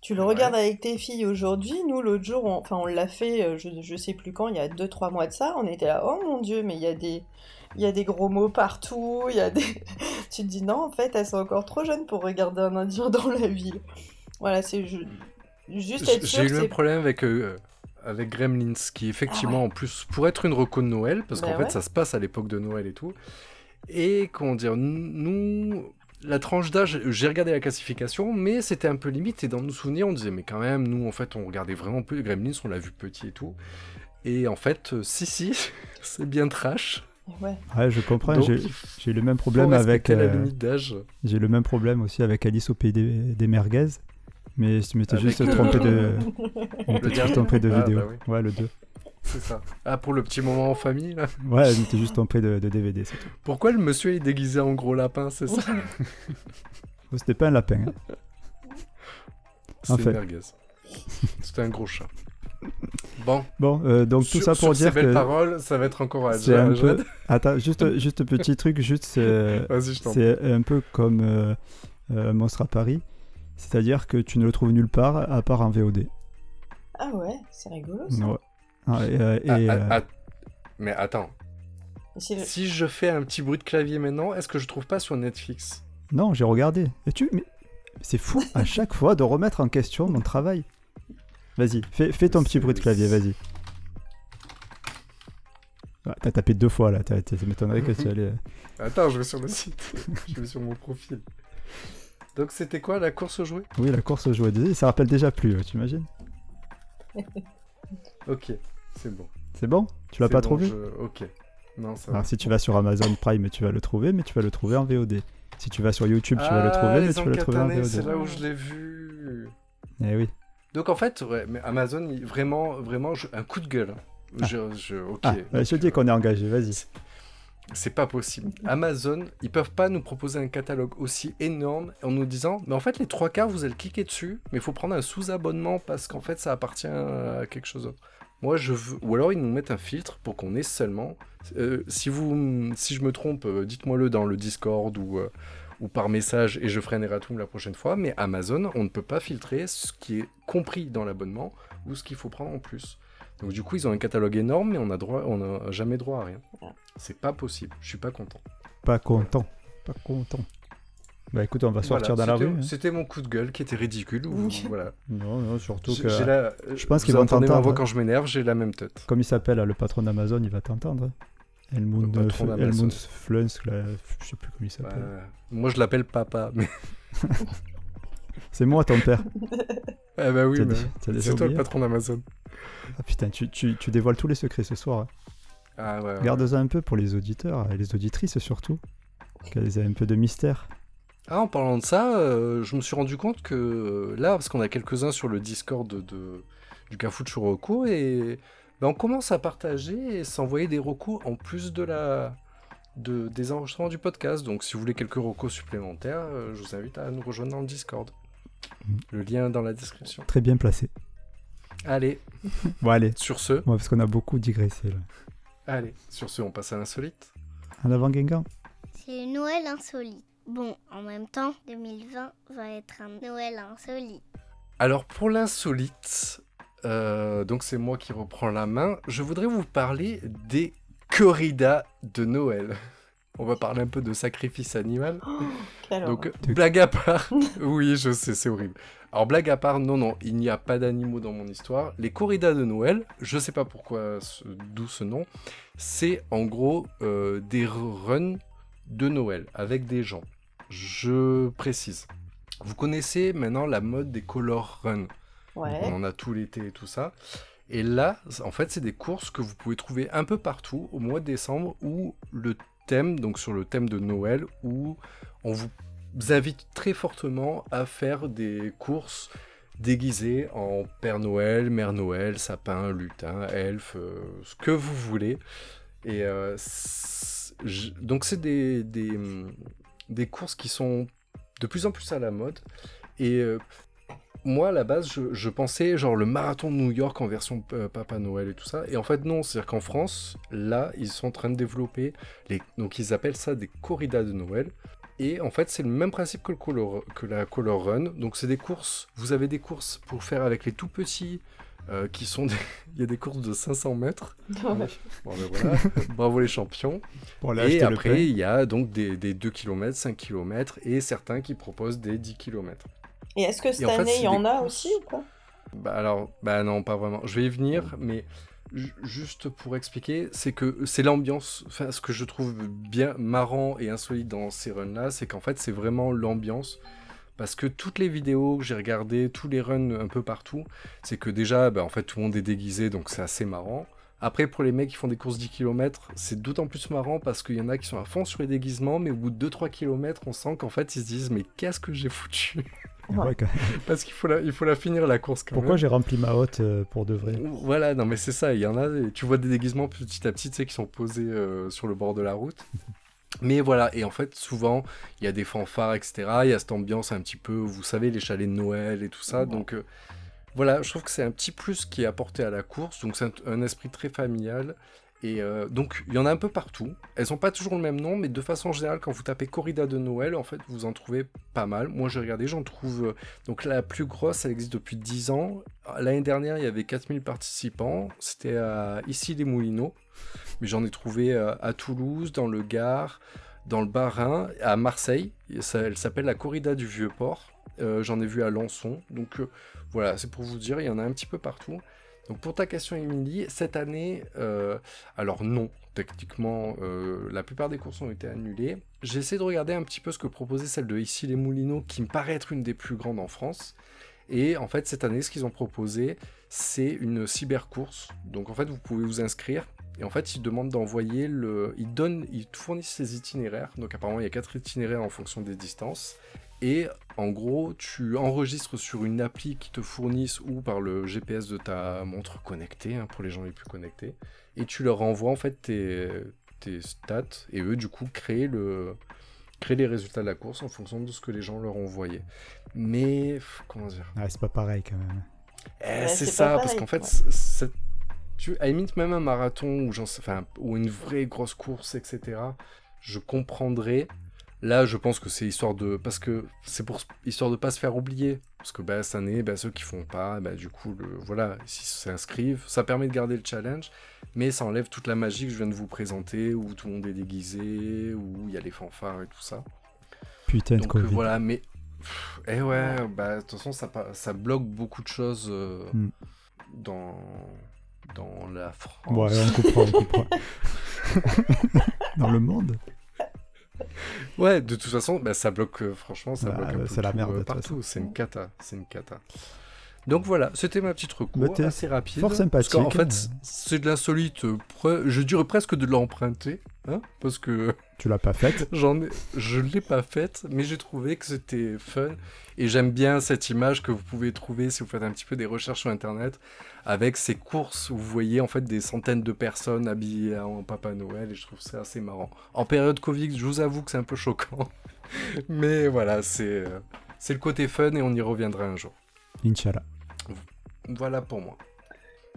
tu le Ouais. regardes avec tes filles aujourd'hui, nous l'autre jour, on- enfin on l'a fait, euh, je, je sais plus quand, il y a 2-3 mois de ça, on était là, oh mon dieu, mais il y a des. Il y a des gros mots partout, il y a des... tu te dis non, en fait, elles sont encore trop jeunes pour regarder un Indien dans la ville. Voilà, c'est ju- juste être J'ai eu le problème avec, euh, avec Gremlins, qui effectivement, Ah ouais. en plus, pourrait être une reco de Noël, parce Bah qu'en fait, ça se passe à l'époque de Noël et tout. Et comment dire, nous, la tranche d'âge, j'ai regardé la classification, mais c'était un peu limite. Et dans nos souvenirs, on disait, mais quand même, nous, en fait, on regardait vraiment peu Gremlins, on l'a vu petit et tout. Et en fait, euh, si, si, c'est bien trash. Ouais. Ouais, je comprends. J'ai le même problème avec. euh. J'ai le même problème aussi avec Alice au pays des, des merguez. Mais je m'étais juste le- trompé de. m'étais Le juste trompé de Ah, vidéo. bah oui. Ouais, le 2. C'est ça. Ah, pour le petit moment en famille, là. Ouais, je m'étais juste trompé de, de DVD, c'est tout. Pourquoi le monsieur est déguisé en gros lapin, c'est ça? Oh, C'était pas un lapin. hein. C'est En une fait. merguez. C'était un gros chat. Bon, Bon, euh, donc tout ça pour sur dire ces belles que. paroles, ça va être encore à C'est un peu. Attends, juste, juste petit truc, juste. c'est- Vas-y, je t'en prie. C'est un peu comme euh, euh, Monstre à Paris. C'est-à-dire que tu ne le trouves nulle part à part en VOD. Ah ouais, c'est rigolo ça. Ouais. Ah, et, euh, et, Ah, ah, Mais attends, le- si je fais un petit bruit de clavier maintenant, est-ce que je trouve pas sur Netflix? Non, j'ai regardé. Et tu... mais c'est fou à chaque fois de remettre en question mon travail. Vas-y, fais, fais ton petit bruit de clavier, vas-y. Ah, T'as tapé deux fois là, t'as- m'étonnerait que tu allais. Attends, je vais sur le site. je vais sur mon profil. Donc c'était quoi la course aux jouets? Oui, la course aux jouets, désolé, ça rappelle déjà plus, euh, tu imagines Ok, c'est bon. C'est bon? Tu l'as pas bon, trouvé? je- Ok. Non, ça va. Alors si tu vas sur Amazon Prime, tu vas le trouver, mais tu vas le trouver en VOD. Si tu vas sur YouTube, tu vas le Ah, trouver, mais tu vas le trouver en VOD. C'est là où je l'ai vu. Eh oui. Donc en fait, ouais, mais Amazon, vraiment, vraiment, je- un coup de gueule. hein. Je, je- ok. Ah, bah, je dis qu'on est engagé, vas-y. C'est pas possible. Amazon, ils peuvent pas nous proposer un catalogue aussi énorme en nous disant, mais en fait, les trois quarts, vous allez cliquer dessus, mais il faut prendre un sous-abonnement parce qu'en fait, ça appartient à quelque chose d'autre. Moi, je veux. Ou alors, ils nous mettent un filtre pour qu'on ait seulement. Euh, si, vous, si je me trompe, euh, dites-moi-le dans le Discord ou, euh, ou par message et je ferai un erratum la prochaine fois. Mais Amazon, on ne peut pas filtrer ce qui est compris dans l'abonnement ou ce qu'il faut prendre en plus. Donc, du coup, ils ont un catalogue énorme, mais on a, droit, on a jamais droit à rien. C'est pas possible. Je suis pas content. Pas content. Pas content. Bah écoute, on va sortir Voilà, dans la c'était- rue. hein. C'était mon coup de gueule qui était ridicule. ou- voilà. Non, non, surtout que. j'ai la- je pense vous qu'ils vont t'entendre. voix quand je m'énerve, j'ai la même tête. Comme il s'appelle, le patron d'Amazon, il va t'entendre. D'Amazon. Helmut Flunsk, là, je sais plus comment il s'appelle. Moi, je l'appelle papa. Mais... C'est moi ton père. ah bah oui, déjà c'est toi le patron d'Amazon. Ah putain, tu, tu, tu dévoiles tous les secrets ce soir. hein. Ah ouais. ouais. Garde-en un peu pour les auditeurs et les auditrices surtout. Qu'elles aient un peu de mystère. Ah, en parlant de ça, euh, je me suis rendu compte que euh, là, parce qu'on a quelques-uns sur le Discord de, de- du Cafou de Churoko, et ben, on commence à partager et s'envoyer des recos en plus de la, de, des enregistrements du podcast. Donc, si vous voulez quelques recos supplémentaires, euh, je vous invite à nous rejoindre dans le Discord. Mm. Le lien est dans la description. Très bien placé. Allez, Bon, allez. sur ce, Ouais, parce qu'on a beaucoup digressé là. allez, sur ce, on passe à l'insolite. En avant Guingamp C'est Noël insolite. Bon, en même temps, 2020 va être un Noël insolite. Alors pour l'insolite, euh, donc c'est moi qui reprends la main, je voudrais vous parler des corridas de Noël. On va parler un peu de sacrifice animal. Donc, blague à part. oui, je sais, c'est horrible. Alors, blague à part, non, non, il n'y a pas d'animaux dans mon histoire. Les corridas de Noël, je sais pas pourquoi, ce- d'où ce nom, c'est en gros euh, des runs de Noël avec des gens. Je précise. Vous connaissez maintenant la mode des color runs. Ouais. On en a tout l'été et tout ça. Et là, en fait, c'est des courses que vous pouvez trouver un peu partout au mois de décembre où le thème, donc sur le thème de Noël, où on vous invite très fortement à faire des courses déguisées en Père Noël, Mère Noël, sapin, lutin, elfe, euh, ce que vous voulez. Et euh, donc c'est des, des, des courses qui sont de plus en plus à la mode. Et euh, moi, à la base, je, je pensais genre le marathon de New York en version euh, Papa Noël et tout ça. Et en fait, non. C'est-à-dire qu'en France, là, ils sont en train de développer. Les... Donc, ils appellent ça des corridas de Noël. Et en fait, c'est le même principe que, le color... que la Color Run. Donc, c'est des courses. Vous avez des courses pour faire avec les tout petits. euh, qui sont des... Il y a des courses de 500 mètres. Bon, ben voilà. Bravo les champions. Aller Et après, il y a donc des, des 2 km, 5 km et certains qui proposent des 10 km. Et est-ce que cette Et en fait, année, il y en a courses. aussi ou pas? Bah alors, bah non, pas vraiment. Je vais y venir, mais ju- juste pour expliquer, c'est que c'est l'ambiance. Enfin, ce que je trouve bien marrant et insolite dans ces runs-là, c'est qu'en fait, c'est vraiment l'ambiance. Parce que toutes les vidéos que j'ai regardées, tous les runs un peu partout, c'est que déjà, bah, en fait, tout le monde est déguisé, donc c'est assez marrant. Après, pour les mecs qui font des courses 10 km, c'est d'autant plus marrant parce qu'il y en a qui sont à fond sur les déguisements, mais au bout de 2-3 km, on sent qu'en fait, ils se disent Mais qu'est-ce que j'ai foutu? Ouais, Parce qu'il faut la, il faut la finir la course quand. Pourquoi j'ai rempli ma hotte euh, pour de vrai? Voilà, non mais c'est ça, il y en a, tu vois des déguisements petit à petit, tu sais, qui sont posés euh, sur le bord de la route. Mais voilà, et en fait, souvent, il y a des fanfares, etc. Il y a cette ambiance un petit peu, vous savez, les chalets de Noël et tout ça. Donc euh, voilà, je trouve que c'est un petit plus qui est apporté à la course. Donc c'est un, un esprit très familial. Et euh, donc, il y en a un peu partout. Elles n'ont pas toujours le même nom, mais de façon générale, quand vous tapez corrida de Noël, en fait, vous en trouvez pas mal. Moi, j'ai regardé, j'en trouve. euh, donc, la plus grosse, elle existe depuis 10 ans. L'année dernière, il y avait 4000 participants. C'était à Issy-les-Moulineaux. Mais j'en ai trouvé euh, à Toulouse, dans le Gard, dans le Bas-Rhin, à Marseille. Elle s'appelle la corrida du Vieux-Port. Euh, j'en ai vu à Lançon. Donc, euh, voilà, c'est pour vous dire, il y en a un petit peu partout. Donc pour ta question, Émilie, cette année, euh, alors non, techniquement, euh, la plupart des courses ont été annulées. J'ai essayé de regarder un petit peu ce que proposait celle de Ici les Moulineaux, qui me paraît être une des plus grandes en France. Et en fait, cette année, ce qu'ils ont proposé, c'est une cybercourse. Donc en fait, vous pouvez vous inscrire. Et en fait, ils demandent d'envoyer le. Ils donnent, ils te fournissent les itinéraires. Donc apparemment, il y a quatre itinéraires en fonction des distances. Et en gros, tu enregistres sur une appli qui te fournissent ou par le GPS de ta montre connectée, hein, pour les gens les plus connectés, et tu leur envoies en fait tes, tes stats, et eux du coup créent, le, créent les résultats de la course en fonction de ce que les gens leur ont envoyé. Mais, comment dire? Ah, c'est pas pareil quand même. eh, Ouais, c'est ça, parce qu'en fait, ouais. c'est- tu, à limite, même un marathon ou, enfin, ou une vraie grosse course, etc., je comprendrais. Là, je pense que c'est histoire de. Parce que c'est pour histoire de pas se faire oublier. Parce que bah, cette année, bah, ceux qui font pas, bah, du coup, le, voilà, s'ils s'inscrivent, ça permet de garder le challenge, mais ça enlève toute la magie que je viens de vous présenter, où tout le monde est déguisé, où il y a les fanfares et tout ça. Putain de Donc euh, Covid. voilà, mais. Eh ouais, bah de toute façon, ça, ça bloque beaucoup de choses euh, Mm. dans, dans la France. Ouais, on comprend, on comprend. Dans le monde Ouais, de toute façon, bah, ça bloque, euh, franchement, ça Bah, bloque un peu c'est la tout, merde, euh, toute partout. C'est une cata, c'est une cata. Donc voilà, c'était ma petite Bah, recours, t'es assez rapide. fort Parce qu'en sympathique. fait, c'est de l'insolite, euh, je dirais presque de l'emprunter, hein, parce que Tu l'as pas faite J'en ai... Je ne l'ai pas faite, mais j'ai trouvé que c'était fun. Et j'aime bien cette image que vous pouvez trouver si vous faites un petit peu des recherches sur Internet, avec ces courses où vous voyez en fait des centaines de personnes habillées en Papa Noël, et je trouve ça assez marrant. En période Covid, je vous avoue que c'est un peu choquant. mais voilà, c'est euh, c'est le côté fun et on y reviendra un jour. Inch'Allah. Voilà pour moi.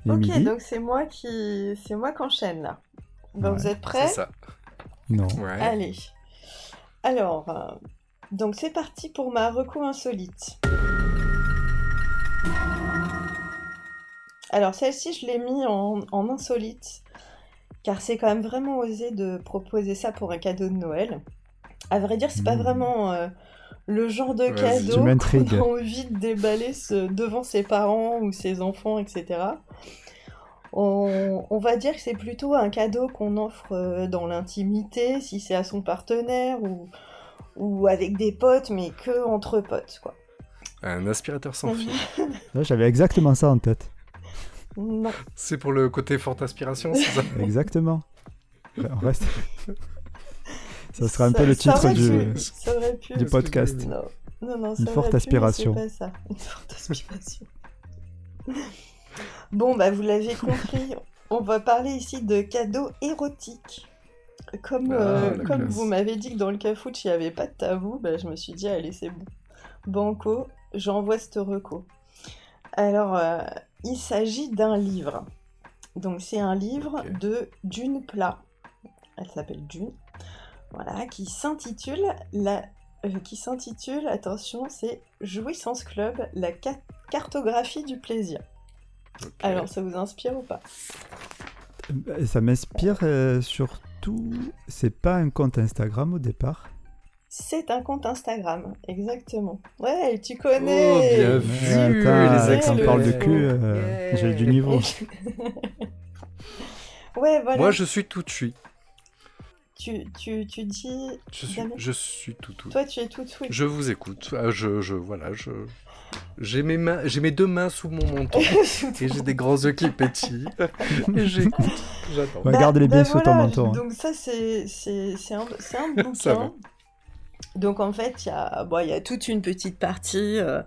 Ok, donc c'est moi qui, c'est moi qui enchaîne là. Ouais. vous êtes C'est prêts ça. Non. Ouais. Allez. Alors, euh, donc c'est parti pour ma reco insolite. Alors celle-ci, je l'ai mis en, en insolite, car c'est quand même vraiment osé de proposer ça pour un cadeau de Noël. À vrai dire, c'est pas Mmh. vraiment euh, le genre de cadeau qu'on a envie de déballer ce- devant ses parents ou ses enfants, etc. On, on va dire que c'est plutôt un cadeau qu'on offre euh, dans l'intimité, si c'est à son partenaire ou, ou avec des potes, mais que entre potes, quoi. Un aspirateur sans fil. Là, J'avais exactement ça en tête. Non. C'est pour le côté forte aspiration, c'est ça Exactement. On reste. Ça sera un peu le titre du, pu, podcast. Non, non, non, Une forte pu, aspiration. pas ça. Une forte aspiration. Bon, bah vous l'avez compris, on va parler ici de cadeaux érotiques. Comme, Ah, euh, comme vous m'avez dit que dans le cafouche il n'y avait pas de tabou, bah, je me suis dit allez c'est bon. Banco, j'envoie ce reco. Alors, euh, il s'agit d'un livre. Donc c'est un livre de Dune Plat. Elle s'appelle Dune. Voilà, qui s'intitule la euh, qui s'intitule, attention, c'est Jouissance Club, la ca- cartographie du plaisir. Alors, ça vous inspire ou pas Et Ça m'inspire euh, surtout. C'est pas un compte Instagram au départ. C'est un compte Instagram, exactement. Ouais, tu connais Oh, bien vu, attends, les quand on parle de cul, euh, Yeah. j'ai du niveau. Ouais, voilà. Moi, je suis tout de suite. tu, tu, tu dis... Je suis, je suis tout tout. Toi, tu es toute oui. Je vous écoute. Je, je, voilà, je. J'ai mes mains, j'ai mes deux mains sous mon menton et j'ai des grands yeux qui pétillent. et j'écoute, j'attends. Regarde les Bah, biais sous ton menton, hein. Donc ça, c'est c'est- c'est un, c'est un Ça bouquin. Donc en fait, il y, a, bon, il y a toute une petite partie euh,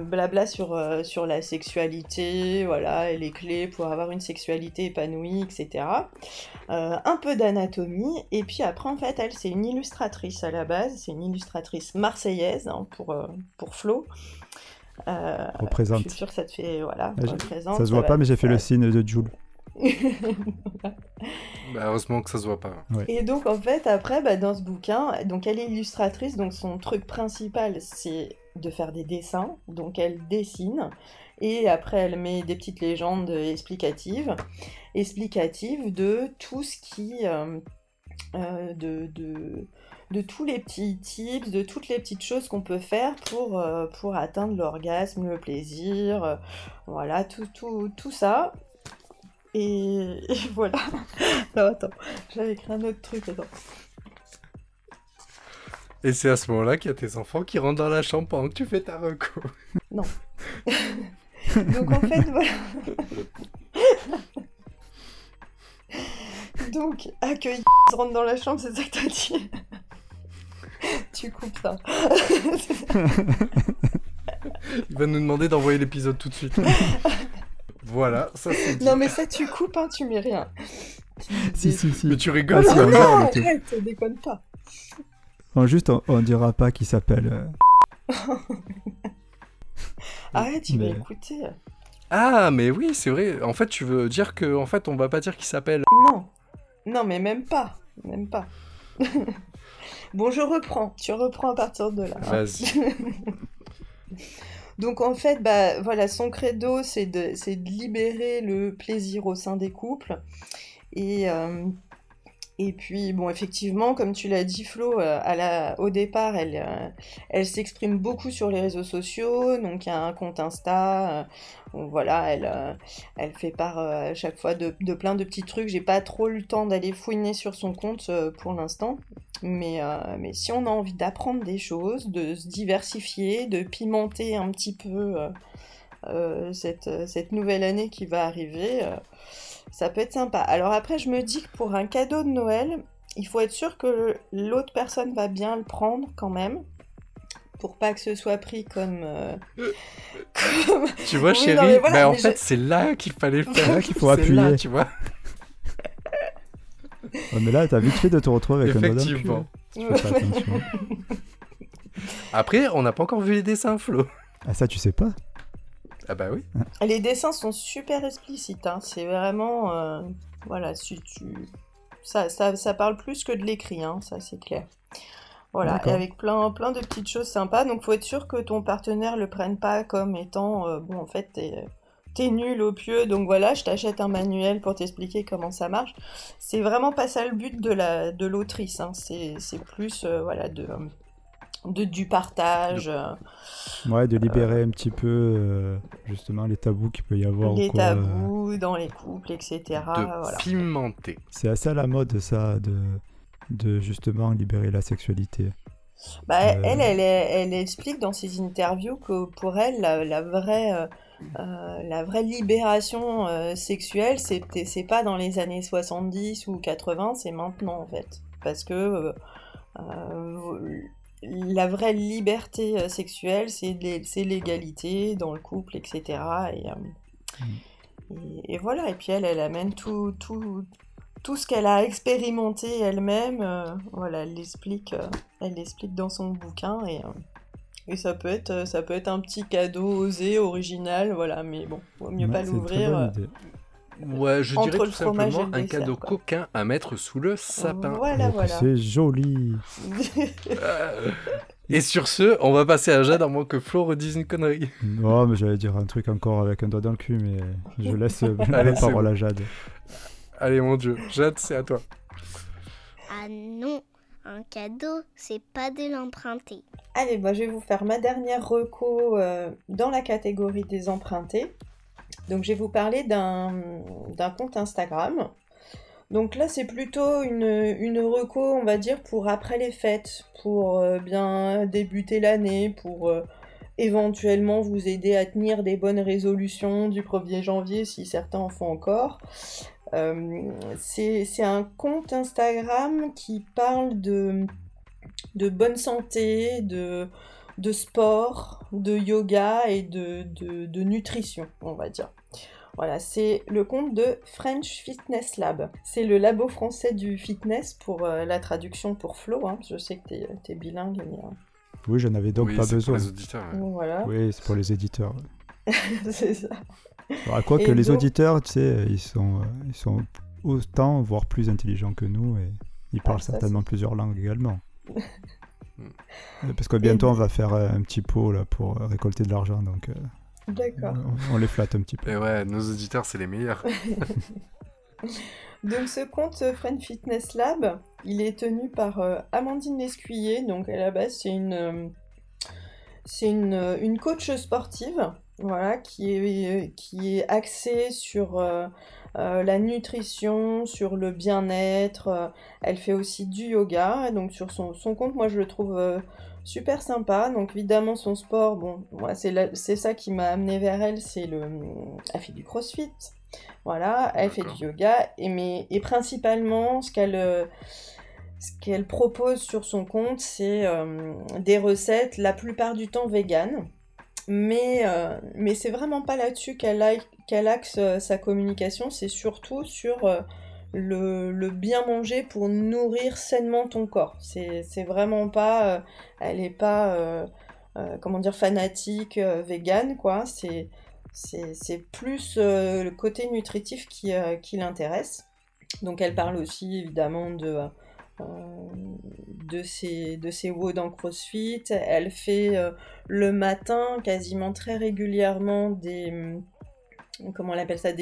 blabla sur, euh, sur la sexualité, voilà, et les clés pour avoir une sexualité épanouie, etc. Euh, un peu d'anatomie, et puis après, en fait, elle, c'est une illustratrice à la base, c'est une illustratrice marseillaise hein, pour, euh, pour Flo. Euh, je Représente. suis sûre que ça te fait, voilà, Ouais, j'ai- représente, Ça se voit pas, mais j'ai fait le signe de Jules. Bah, heureusement que ça se voit pas. Et donc en fait après bah, dans ce bouquin, donc elle est illustratrice, donc son truc principal c'est de faire des dessins, donc elle dessine et après elle met des petites légendes explicatives, explicatives de tout ce qui, euh, euh, de, tous les petits tips, de toutes les petites choses qu'on peut faire pour, euh, atteindre l'orgasme, le plaisir, voilà tout, tout, tout ça. Et, et voilà. Non, attends, j'avais écrit un autre truc, attends. Et c'est à ce moment-là qu'il y a tes enfants qui rentrent dans la chambre pendant que tu fais ta reco. Donc en fait, voilà. Donc, accueillir rentre dans la chambre, c'est ça que t'as dit? tu coupes ça. Il va nous demander d'envoyer l'épisode tout de suite. voilà, ça c'est dit. non, mais ça, tu coupes, hein, tu mets rien. Si, si, si. Mais tu Ah, rigoles si, hein on non, tout. arrête, déconne pas. Bon, juste, on, on dira pas qui s'appelle. euh, Arrête, tu Mais- vas écouter. Ah, mais oui, c'est vrai. En fait, tu veux dire que, en fait, on va pas dire qu'il s'appelle. Non, non, mais même pas, même pas. bon, je reprends. Tu reprends à partir de là. hein. Vas-y. Donc en fait, bah voilà, son credo, c'est de, c'est de libérer le plaisir au sein des couples. Et, euh, et puis, bon, effectivement, comme tu l'as dit, Flo, euh, au départ, elle, euh, elle s'exprime beaucoup sur les réseaux sociaux. Donc, il y a un compte Insta. euh, voilà, elle, elle fait part à chaque fois de, de plein de petits trucs. J'ai pas trop le temps d'aller fouiner sur son compte pour l'instant. Mais, mais si on a envie d'apprendre des choses, de se diversifier, de pimenter un petit peu cette, cette nouvelle année qui va arriver, ça peut être sympa. Alors après, je me dis que pour un cadeau de Noël, il faut être sûr que l'autre personne va bien le prendre quand même. Pour pas que ce soit pris comme. euh, comme... Tu vois, Oui, non, chérie, mais voilà, bah, en fait, c'est là qu'il fallait C'est faire. là qu'il faut là, appuyer. tu vois. Ouais, mais là, t'as vite fait de te retrouver avec un Effectivement. pas attention. Après, on n'a pas encore vu les dessins, Flo. Ah, ça, tu sais pas Ah bah oui. Les dessins sont super explicites. hein. C'est vraiment. euh, Voilà, si tu. ça, ça, ça parle plus que de l'écrit, hein, ça c'est clair. Voilà, et avec plein, plein de petites choses sympas. Donc, faut être sûr que ton partenaire le prenne pas comme étant, euh, bon, en fait, t'es, t'es nul au pieu, donc voilà, je t'achète un manuel pour t'expliquer comment ça marche. C'est vraiment pas ça le but de la, de l'autrice, hein. C'est, c'est plus, euh, voilà, de, de, du partage, euh, Ouais, de libérer un petit peu euh, justement les tabous qu'il peut y avoir. les quoi, euh. tabous dans les couples, etc. de Voilà. pimenter. C'est assez à la mode ça, de, de justement libérer la sexualité. Bah, Euh, elle, elle, elle explique dans ses interviews que pour elle, la, la vraie, euh, euh, la vraie libération euh, sexuelle, c'est c'est pas dans les années 70 ou 80, c'est maintenant en fait. Parce que euh, euh, la vraie liberté euh, sexuelle, c'est l'é- c'est l'égalité dans le couple, etc. Et, euh, et, et voilà, et puis elle, elle amène tout, tout, tout ce qu'elle a expérimenté elle-même, euh, voilà, elle l'explique, euh, elle l'explique dans son bouquin et, et ça peut être, ça peut être un petit cadeau osé, original, voilà, mais bon, vaut mieux Ouais, pas l'ouvrir. Ouais, je dirais tout simplement le un dessert, cadeau quoi. coquin à mettre sous le sapin. Voilà, Oh, voilà. C'est joli. Euh, Et sur ce, on va passer à Jade, à moins que Flo redise une connerie. Oh, mais j'allais dire un truc encore avec un doigt dans le cul, mais je laisse la parole bon. à Jade. Allez, mon dieu. Jade, c'est à toi. Ah non, un cadeau, c'est pas de l'emprunter. Allez, moi je vais vous faire ma dernière reco euh, dans la catégorie des empruntés. Donc je vais vous parler d'un compte Instagram. Donc là c'est plutôt une, une reco, on va dire, pour après les fêtes, pour euh, bien débuter l'année, pour euh, éventuellement vous aider à tenir des bonnes résolutions du 1er janvier si certains en font encore. Euh, c'est c'est un compte Instagram qui parle de, de bonne santé, de, de sport, de yoga et de, de, de nutrition, on va dire. Voilà, c'est le compte de French Fitness Lab. C'est le labo français du fitness pour euh, la traduction pour Flo. hein. Je sais que t'es es bilingue, mais euh, Oui, j'en avais donc oui, pas c'est pour besoin. les auditeurs. ouais. donc voilà, Oui, c'est pour les éditeurs. c'est ça. Alors, quoi que les auditeurs, tu sais, ils sont, euh, ils sont autant, voire plus intelligents que nous, et ils parlent Ah, ça, certainement plusieurs langues également. Mm. Parce que bientôt, on va faire euh, un petit pot là, pour euh, récolter de l'argent, donc euh, D'accord. on, on les flatte un petit peu. Et ouais, nos auditeurs, c'est les meilleurs. Donc ce compte Friend Fitness Lab, il est tenu par euh, Amandine Lescuyer. Donc à la base, c'est une, euh, c'est une, une coach sportive, voilà, qui est, qui est axée sur euh, euh, la nutrition, sur le bien-être. euh, elle fait aussi du yoga. Et donc sur son, son compte, moi je le trouve euh, super sympa. Donc évidemment son sport, bon, moi c'est ça qui m'a amené vers elle, c'est le, elle fait du CrossFit. Voilà, elle fait du yoga et, mais, et principalement ce qu'elle ce qu'elle propose sur son compte, c'est euh, des recettes la plupart du temps véganes. Mais, euh, mais c'est vraiment pas là-dessus qu'elle axe euh, sa communication, c'est surtout sur euh, le, bien manger pour nourrir sainement ton corps. C'est vraiment pas. elle est pas. comment dire, fanatique végane, quoi. C'est plus le côté nutritif qui, qui l'intéresse. Donc elle parle aussi évidemment de, de, ses, de ses en CrossFit. Elle fait euh, le matin quasiment très régulièrement des... hum, Comment on appelle ça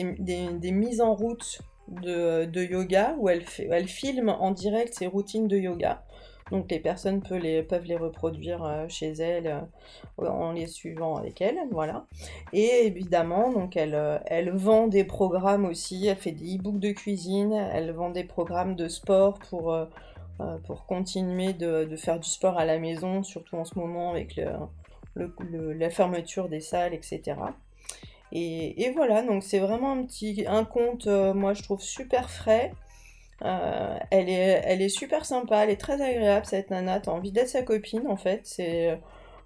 mises en route de, yoga où elle filme en direct ses routines de yoga. Donc les personnes peuvent les, reproduire euh, chez elles euh, en les suivant avec elle, voilà. Et évidemment, donc elle, euh, elle vend des programmes aussi, elle fait des e-books de cuisine, elle vend des programmes de sport pour, continuer de, faire du sport à la maison, surtout en ce moment avec la fermeture des salles, etc. Et, voilà, donc c'est vraiment un petit un compte, moi je trouve super frais. Euh, elle est, elle est super sympa, elle est très agréable cette nana, t'as envie d'être sa copine en fait, c'est...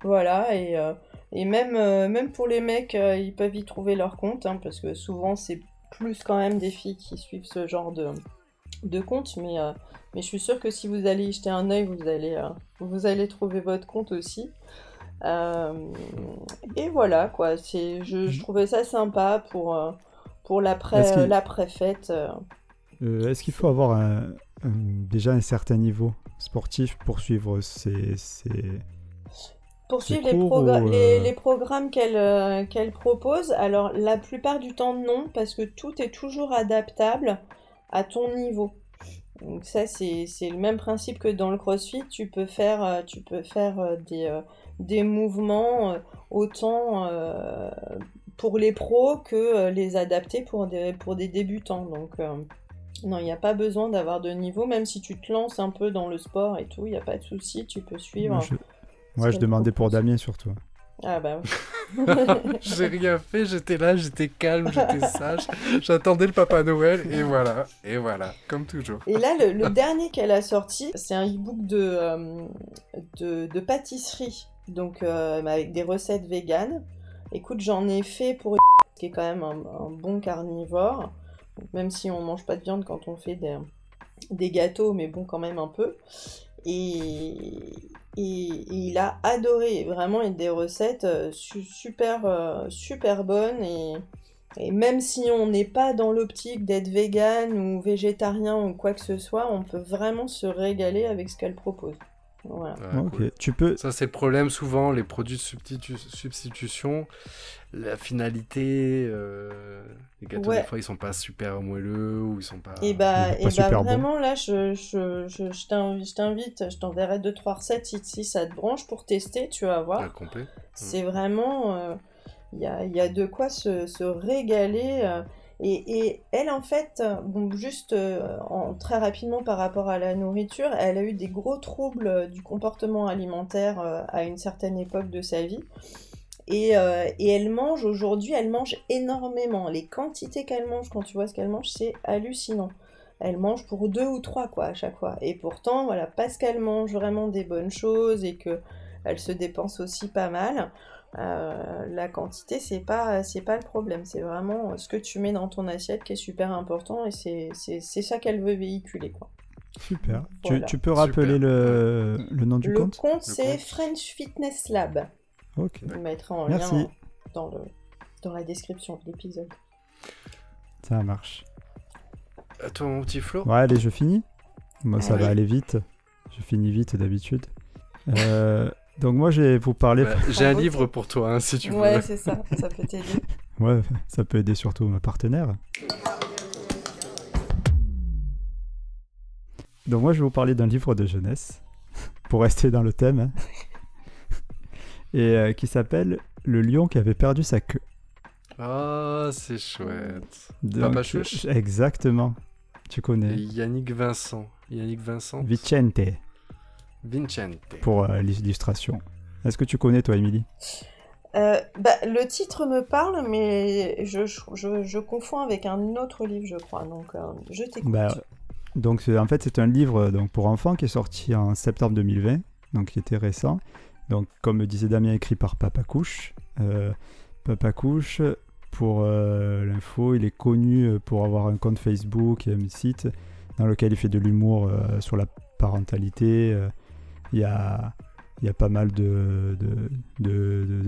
Voilà, et, euh, et même, euh, même pour les mecs, euh, ils peuvent y trouver leur compte, hein, parce que souvent c'est plus quand même des filles qui suivent ce genre de, de compte, mais, euh, mais je suis sûre que si vous allez y jeter un œil, vous allez, euh, vous allez trouver votre compte aussi. Euh, et voilà, quoi, je, je trouvais ça sympa pour, euh, pour l'après-fête. Euh, Est-ce qu'il faut avoir un- un- déjà un certain niveau sportif pour suivre ces... ces- Poursuivre les, ou, euh, les, les programmes qu'elle euh, qu'elle propose, alors la plupart du temps non, parce que tout est toujours adaptable à ton niveau. Donc ça, c'est le même principe que dans le CrossFit, tu peux faire, tu peux faire des, des mouvements autant euh, pour les pros que les adapter pour des, pour des débutants. Donc euh, non, il n'y a pas besoin d'avoir de niveau, même si tu te lances un peu dans le sport et tout, il n'y a pas de souci, tu peux suivre. Moi, je, moi, je qu'elle demandais pour. Damien surtout. Ah bah oui. j'ai rien fait, j'étais là, j'étais calme, j'étais sage. J'attendais le Papa Noël et voilà, et voilà, comme toujours. Et là, le, le dernier qu'elle a sorti, c'est un e-book de, euh, de, de pâtisserie, donc euh, avec des recettes véganes. Écoute, j'en ai fait pour qui est quand même un, un bon carnivore, même si on mange pas de viande quand on fait des, gâteaux, mais bon, quand même un peu. Et, il a adoré, vraiment, des recettes euh, su- super, euh, super bonnes et, et même si on n'est pas dans l'optique d'être vegan ou végétarien ou quoi que ce soit, on peut vraiment se régaler avec ce qu'elle propose. Voilà. Ouais, ok, cool. tu peux... Ça, c'est le problème souvent, les produits de substitu- substitution, la finalité, euh, les gâteaux, Ouais. des fois, ils sont pas super moelleux ou ils sont pas. Et bah, pas et bah super bon. vraiment, là, je, je, je, je t'invite, je t'invite, je t'enverrai deux, trois recettes si, si ça te branche pour tester, tu vas voir. Complet. C'est vraiment. euh, Il y, a, il y a de quoi se, se régaler. euh, et, elle, en fait, juste euh, très rapidement par rapport à la nourriture, elle a eu des gros troubles du comportement alimentaire euh, à une certaine époque de sa vie. Et, euh, et elle mange aujourd'hui, elle mange énormément. Les quantités qu'elle mange, quand tu vois ce qu'elle mange, c'est hallucinant. Elle mange pour deux ou trois, quoi, à chaque fois. Et pourtant, voilà, parce qu'elle mange vraiment des bonnes choses et que elle se dépense aussi pas mal, euh, la quantité, c'est pas, c'est pas le problème. C'est vraiment ce que tu mets dans ton assiette qui est super important et c'est, c'est, c'est ça qu'elle veut véhiculer, quoi. Super. Voilà. Tu, tu peux rappeler le, le nom du le compte? compte, c'est compte. French Fitness Lab. Ok, Je le mettrai en Merci. lien dans, le, dans la description de l'épisode. ça marche. À toi, mon petit Flo Ouais, allez, je finis. Moi, ça va aller vite. Je finis vite d'habitude. Euh, donc moi, je vais vous parler... Bah, J'ai un livre pour toi, hein, si tu veux. Ouais, c'est ça, ça peut t'aider. Ouais, ça peut aider surtout ma partenaire. Donc moi, je vais vous parler d'un livre de jeunesse, pour rester dans le thème, hein. et euh, qui s'appelle Le lion qui avait perdu sa queue. Ah, c'est chouette. Donc, Papa Chouche Exactement. Tu Et connais. Yannick Vincent. Yannick Vincent Vicente, Vincente. pour euh, l'illustration. Est-ce que tu connais, toi, Émilie? Euh, bah, le titre me parle, mais je, je, je confonds avec un autre livre, je crois. Donc, euh, je t'écoute. Bah, Donc en fait c'est un livre donc, pour enfants qui est sorti en septembre 2020, donc qui était récent. Donc comme disait Damien, écrit par Papa Couche. Euh, Papa Couche, pour euh, l'info, il est connu pour avoir un compte Facebook et un site dans lequel il fait de l'humour euh, sur la parentalité. Il y, a, pas mal de,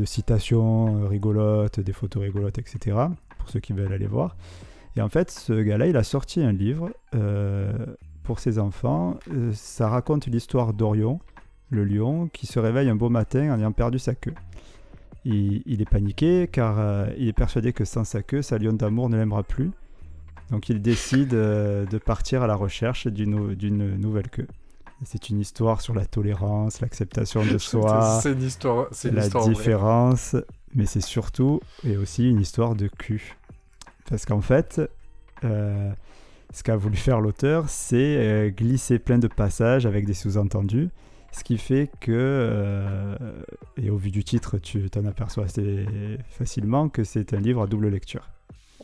citations euh, rigolotes, des photos rigolotes, etc. Pour ceux qui veulent aller voir. Et en fait, ce gars-là, il a sorti un livre euh, pour ses enfants. Euh, ça raconte l'histoire d'Orion, le lion, qui se réveille un beau matin en ayant perdu sa queue. Il, est paniqué car il est persuadé que sans sa queue, sa lion d'amour ne l'aimera plus. Donc il décide de partir à la recherche d'une nouvelle queue. C'est une histoire sur la tolérance, l'acceptation de soi, une histoire, c'est une la histoire vraie. différence, mais c'est surtout et aussi une histoire de cul. Parce qu'en fait, euh, ce qu'a voulu faire l'auteur, c'est euh, glisser plein de passages avec des sous-entendus, ce qui fait que, euh, et au vu du titre, tu t'en aperçois assez facilement que c'est un livre à double lecture.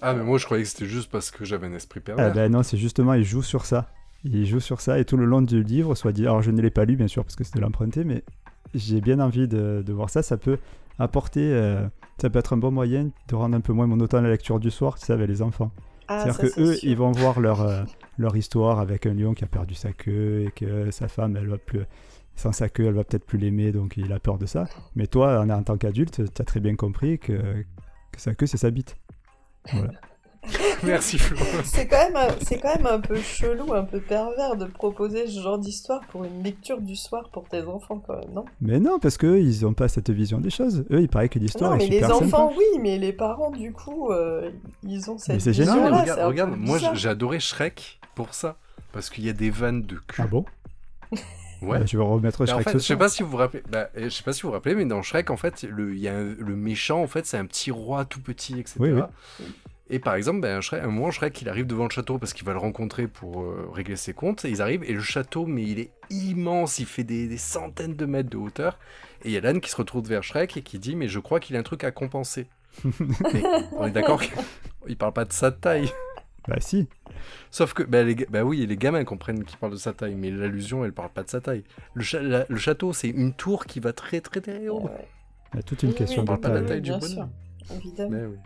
Ah, mais moi je croyais que c'était juste parce que j'avais un esprit pervers. Ah ben non, c'est justement, il joue sur ça. Il joue sur ça, et tout le long du livre, soit dit, alors je ne l'ai pas lu bien sûr parce que c'était l'emprunté, mais j'ai bien envie de, de voir ça. Ça peut apporter, euh, ça peut être un bon moyen de rendre un peu moins monotone la lecture du soir, tu sais, avec les enfants. Ah, C'est-à-dire que c'est eux, sûr. ils vont voir leur, euh, leur histoire avec un lion qui a perdu sa queue et que sa femme, elle va plus, sans sa queue, elle va peut-être plus l'aimer, donc il a peur de ça. Mais toi, en, en tant qu'adulte, tu as très bien compris que, que sa queue, c'est sa bite. Voilà. Merci Flo. C'est quand, même un- c'est quand même un peu chelou, un peu pervers de proposer ce genre d'histoire pour une lecture du soir pour tes enfants, quand même, non? Mais non, parce qu'eux, ils ont pas cette vision des choses. Eux, il paraît que l'histoire Non, est mais les super enfants, sympa. oui, mais les parents, du coup, euh, ils ont cette c'est génial. Non, mais vision-là. regarde, regarde, moi adoré Shrek pour ça. Parce qu'il y a des vannes de cul. Ah bon? Ouais. Bah, Je vais remettre Mais en Shrek fait, je sais pas si vous vous rappelez, bah, je sais pas si vous vous rappelez, mais dans Shrek, en fait, le, il y a un- le méchant, en fait, c'est un petit roi tout petit, etc. Oui, oui. Et par exemple, ben, Shrek, un moment, Shrek, il arrive devant le château parce qu'il va le rencontrer pour euh, régler ses comptes. Et ils arrivent, et le château, mais il est immense, il fait des, des centaines de mètres de hauteur. Et il y a l'âne qui se retrouve vers Shrek et qui dit, mais je crois qu'il a un truc à compenser. mais on est d'accord qu'il parle pas de sa taille. Bah si. Sauf que, bah, les, bah oui, les gamins comprennent qu'il parle de sa taille, mais l'allusion, elle parle pas de sa taille. Le, cha- la- le château, c'est une tour qui va très très très haut. Ouais. Il y a toute une Oui, question oui, de parle pas de la taille. taille du sûr, évidemment. Mais oui.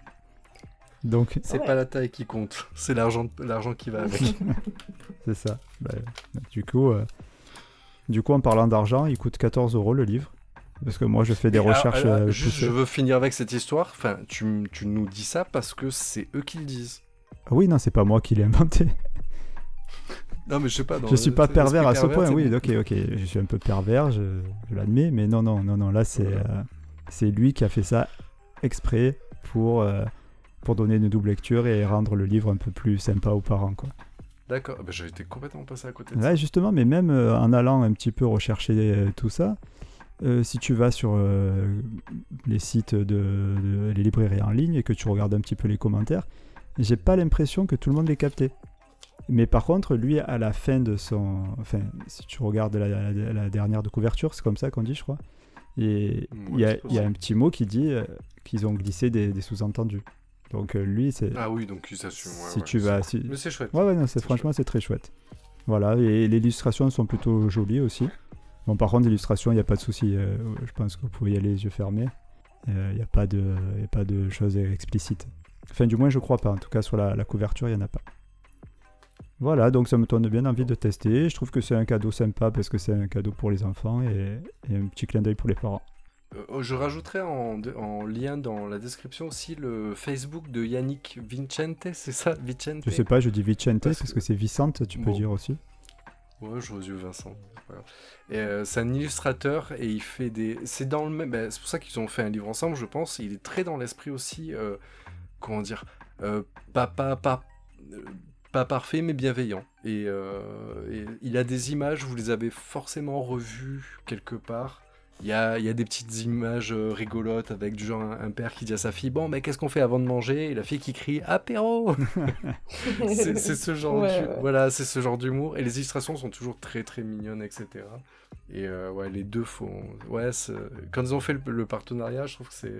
Donc, C'est Ouais. pas la taille qui compte, c'est l'argent, l'argent qui va avec. c'est ça. Bah, du coup, euh, du coup, en parlant d'argent, il coûte 14 euros le livre. Parce que moi, je fais des Et alors, recherches alors, euh, je veux finir avec cette histoire. Enfin, tu, tu nous dis ça parce que c'est eux qui le disent. Ah Oui, non, c'est pas moi qui l'ai inventé. Non, mais je sais pas. dans je suis pas pervers à ce pervers, point. Oui, ok, ok. Je suis un peu pervers, je, je l'admets. Mais non, non, non, non. Là, c'est Voilà. euh, c'est lui qui a fait ça exprès pour, euh, pour donner une double lecture et rendre le livre un peu plus sympa aux parents, quoi. D'accord, bah, j'ai été complètement passé à côté de Ouais, justement, mais même euh, en allant un petit peu rechercher euh, tout ça, euh, si tu vas sur les sites de, de- les librairies en ligne et que tu regardes un petit peu les commentaires, j'ai pas l'impression que tout le monde les capté. Mais par contre, lui, à la fin de son. Enfin, si tu regardes la, la- la dernière de couverture, c'est comme ça qu'on dit, je crois. Et Ouais, il y, a- y un petit mot qui dit qu'ils ont glissé des, des sous-entendus. Donc euh, lui, c'est. Ah oui, donc il s'assume. ouais, si ouais, tu vas. si- Mais c'est chouette. Ouais, ouais, non, c'est franchement, c'est très chouette. Voilà, et les illustrations sont plutôt jolies aussi. Bon, par contre, l'illustration, il n'y a pas de souci. euh, je pense que vous pouvez y aller les yeux fermés. Il n'y a, pas de- y a pas de choses explicites. Enfin, du moins, je crois pas. En tout cas, sur la, la couverture, il n'y en a pas. Voilà, donc ça me donne bien envie de tester. Je trouve que c'est un cadeau sympa parce que c'est un cadeau pour les enfants et, et un petit clin d'œil pour les parents. Euh, je rajouterai en, en lien dans la description aussi le Facebook de Yannick Vincente, c'est ça Vicente? Je sais pas, je dis Vicente Parce parce, que- que c'est Vicente, tu peux dire aussi. Ouais, je aux yeux Vincent. Et, euh, c'est un illustrateur et il fait des. C'est dans le même. bah, c'est pour ça qu'ils ont fait un livre ensemble, je pense. Il est très dans l'esprit aussi. euh, comment dire euh, pas, pas, pas, pas parfait, mais bienveillant. Et, et il a des images, vous les avez forcément revues quelque part. Il y a, il y a des petites images euh, rigolotes avec du genre un, un père qui dit à sa fille Bon, mais qu'est-ce qu'on fait avant de manger? Et la fille qui crie Apéro c'est ce genre Ouais, d'hu- ouais. voilà c'est ce genre d'humour et les illustrations sont toujours très très mignonnes etc et euh, ouais les deux font ouais quand ils ont fait le, le partenariat je trouve que c'est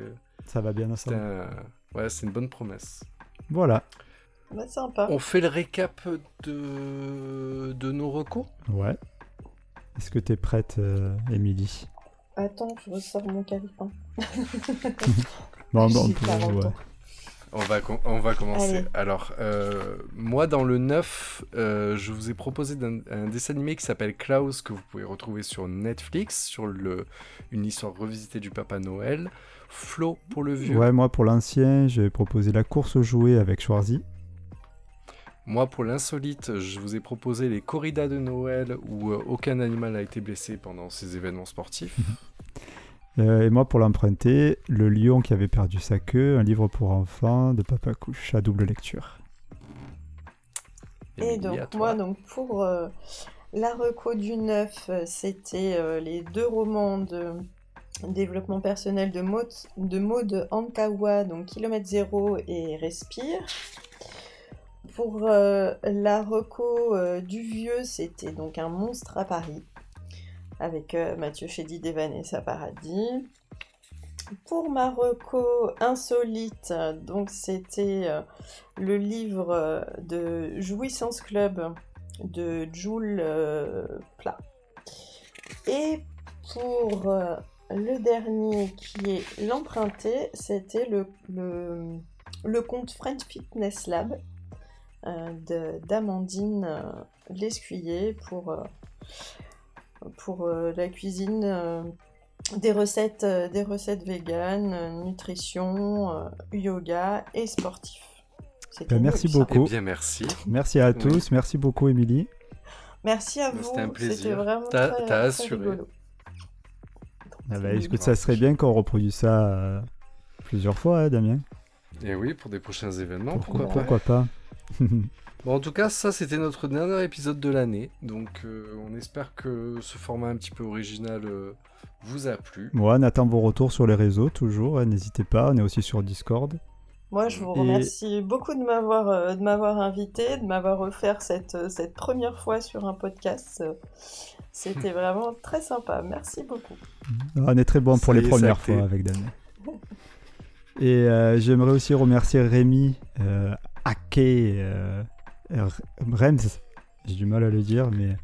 Ça va bien ensemble. un- ouais c'est une bonne promesse Voilà. Bah, sympa. on fait le récap de de nos recours Ouais. Est-ce que tu es prête, euh, Émilie? Attends, je ressors mon. Bon, J'ai bon, on peut- 40 ouais. on va, on va commencer. Allez. Alors, euh, moi, dans le 9, euh, je vous ai proposé un, dessin animé qui s'appelle Klaus, que vous pouvez retrouver sur Netflix, sur le, une histoire revisitée du Papa Noël. Flo, pour le vieux. Ouais, moi pour l'ancien, j'ai proposé la course aux jouets avec Schwarzy. Moi, pour l'insolite, je vous ai proposé les corridas de Noël où euh, aucun animal n'a été blessé pendant ces événements sportifs. Euh, et moi pour l'emprunter, Le lion qui avait perdu sa queue, un livre pour enfants de Papa Couche à double lecture. Et donc, moi, donc, pour euh, la reco du 9, euh, c'était euh, les deux romans de développement personnel de Maud, de Maud Ankawa, donc Kilomètre Zéro et Respire. Pour euh, la reco euh, du vieux, c'était donc un monstre à Paris, avec euh, Mathieu Chédid et Vanessa Paradis. Pour ma reco insolite, c'était le livre de Jouissance Club de Jules Plat. Et pour le dernier qui est l'emprunté, c'était le, le, compte French Fitness Lab d'Amandine euh, Lescuyer pour, euh, pour euh, la cuisine. euh, des recettes, euh, des recettes véganes, euh, nutrition, euh, yoga et sportif. Ben, merci beaucoup. Eh bien, merci. Merci à Oui. tous, merci beaucoup Émilie. Merci à vous. c'était un plaisir. C'était vraiment T'as- très, t'as très assuré. rigolo. Ah bah, écoute, ça serait bien qu'on reproduise ça euh, plusieurs fois, hein, Damien? Et oui, pour des prochains événements, pourquoi, pourquoi, pas? pourquoi pas? Bon, en tout cas, ça c'était notre dernier épisode de l'année, donc euh, on espère que ce format un petit peu original euh, vous a plu. Moi, on attend vos retours sur les réseaux, toujours. hein, N'hésitez pas, on est aussi sur Discord. Moi, je vous Et- remercie beaucoup de m'avoir euh, de m'avoir invité, de m'avoir offert cette, euh, cette première fois sur un podcast. C'était vraiment très sympa. Merci beaucoup. On est très bon pour les premières fois avec Damien. Et euh, j'aimerais aussi remercier Rémi euh, Ake euh, Rems, j'ai du mal à le dire, mais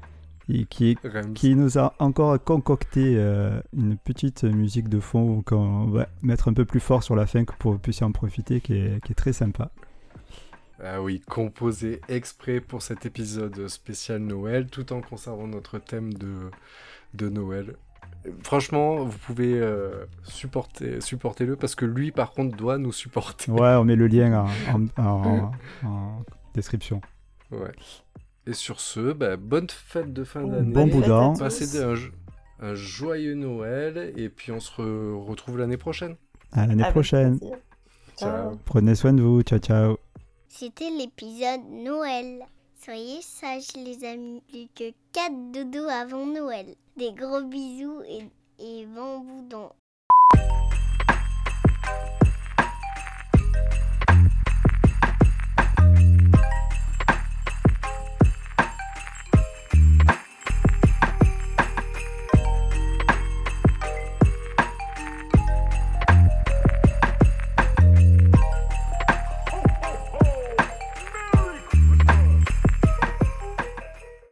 et qui, Rems. qui nous a encore concocté euh, une petite musique de fond qu'on va mettre un peu plus fort sur la fin que pour que vous puissiez en profiter, qui est, qui est très sympa. Ah oui, composé exprès pour cet épisode spécial Noël, tout en conservant notre thème de, de Noël. Franchement, vous pouvez euh, supporter, supporter-le parce que lui, par contre, doit nous supporter. Ouais, on met le lien en, en- en- en description. Ouais. Et sur ce, bah, bonne fête de fin Bon d'année. Bon boudin. Passez un, un joyeux Noël et puis on se re- retrouve l'année prochaine. À l'année Avec prochaine. Ciao. Prenez soin de vous. Ciao, ciao. C'était l'épisode Noël. Soyez sages les amis, plus que 4 doudous avant Noël. Des gros bisous et, et bambou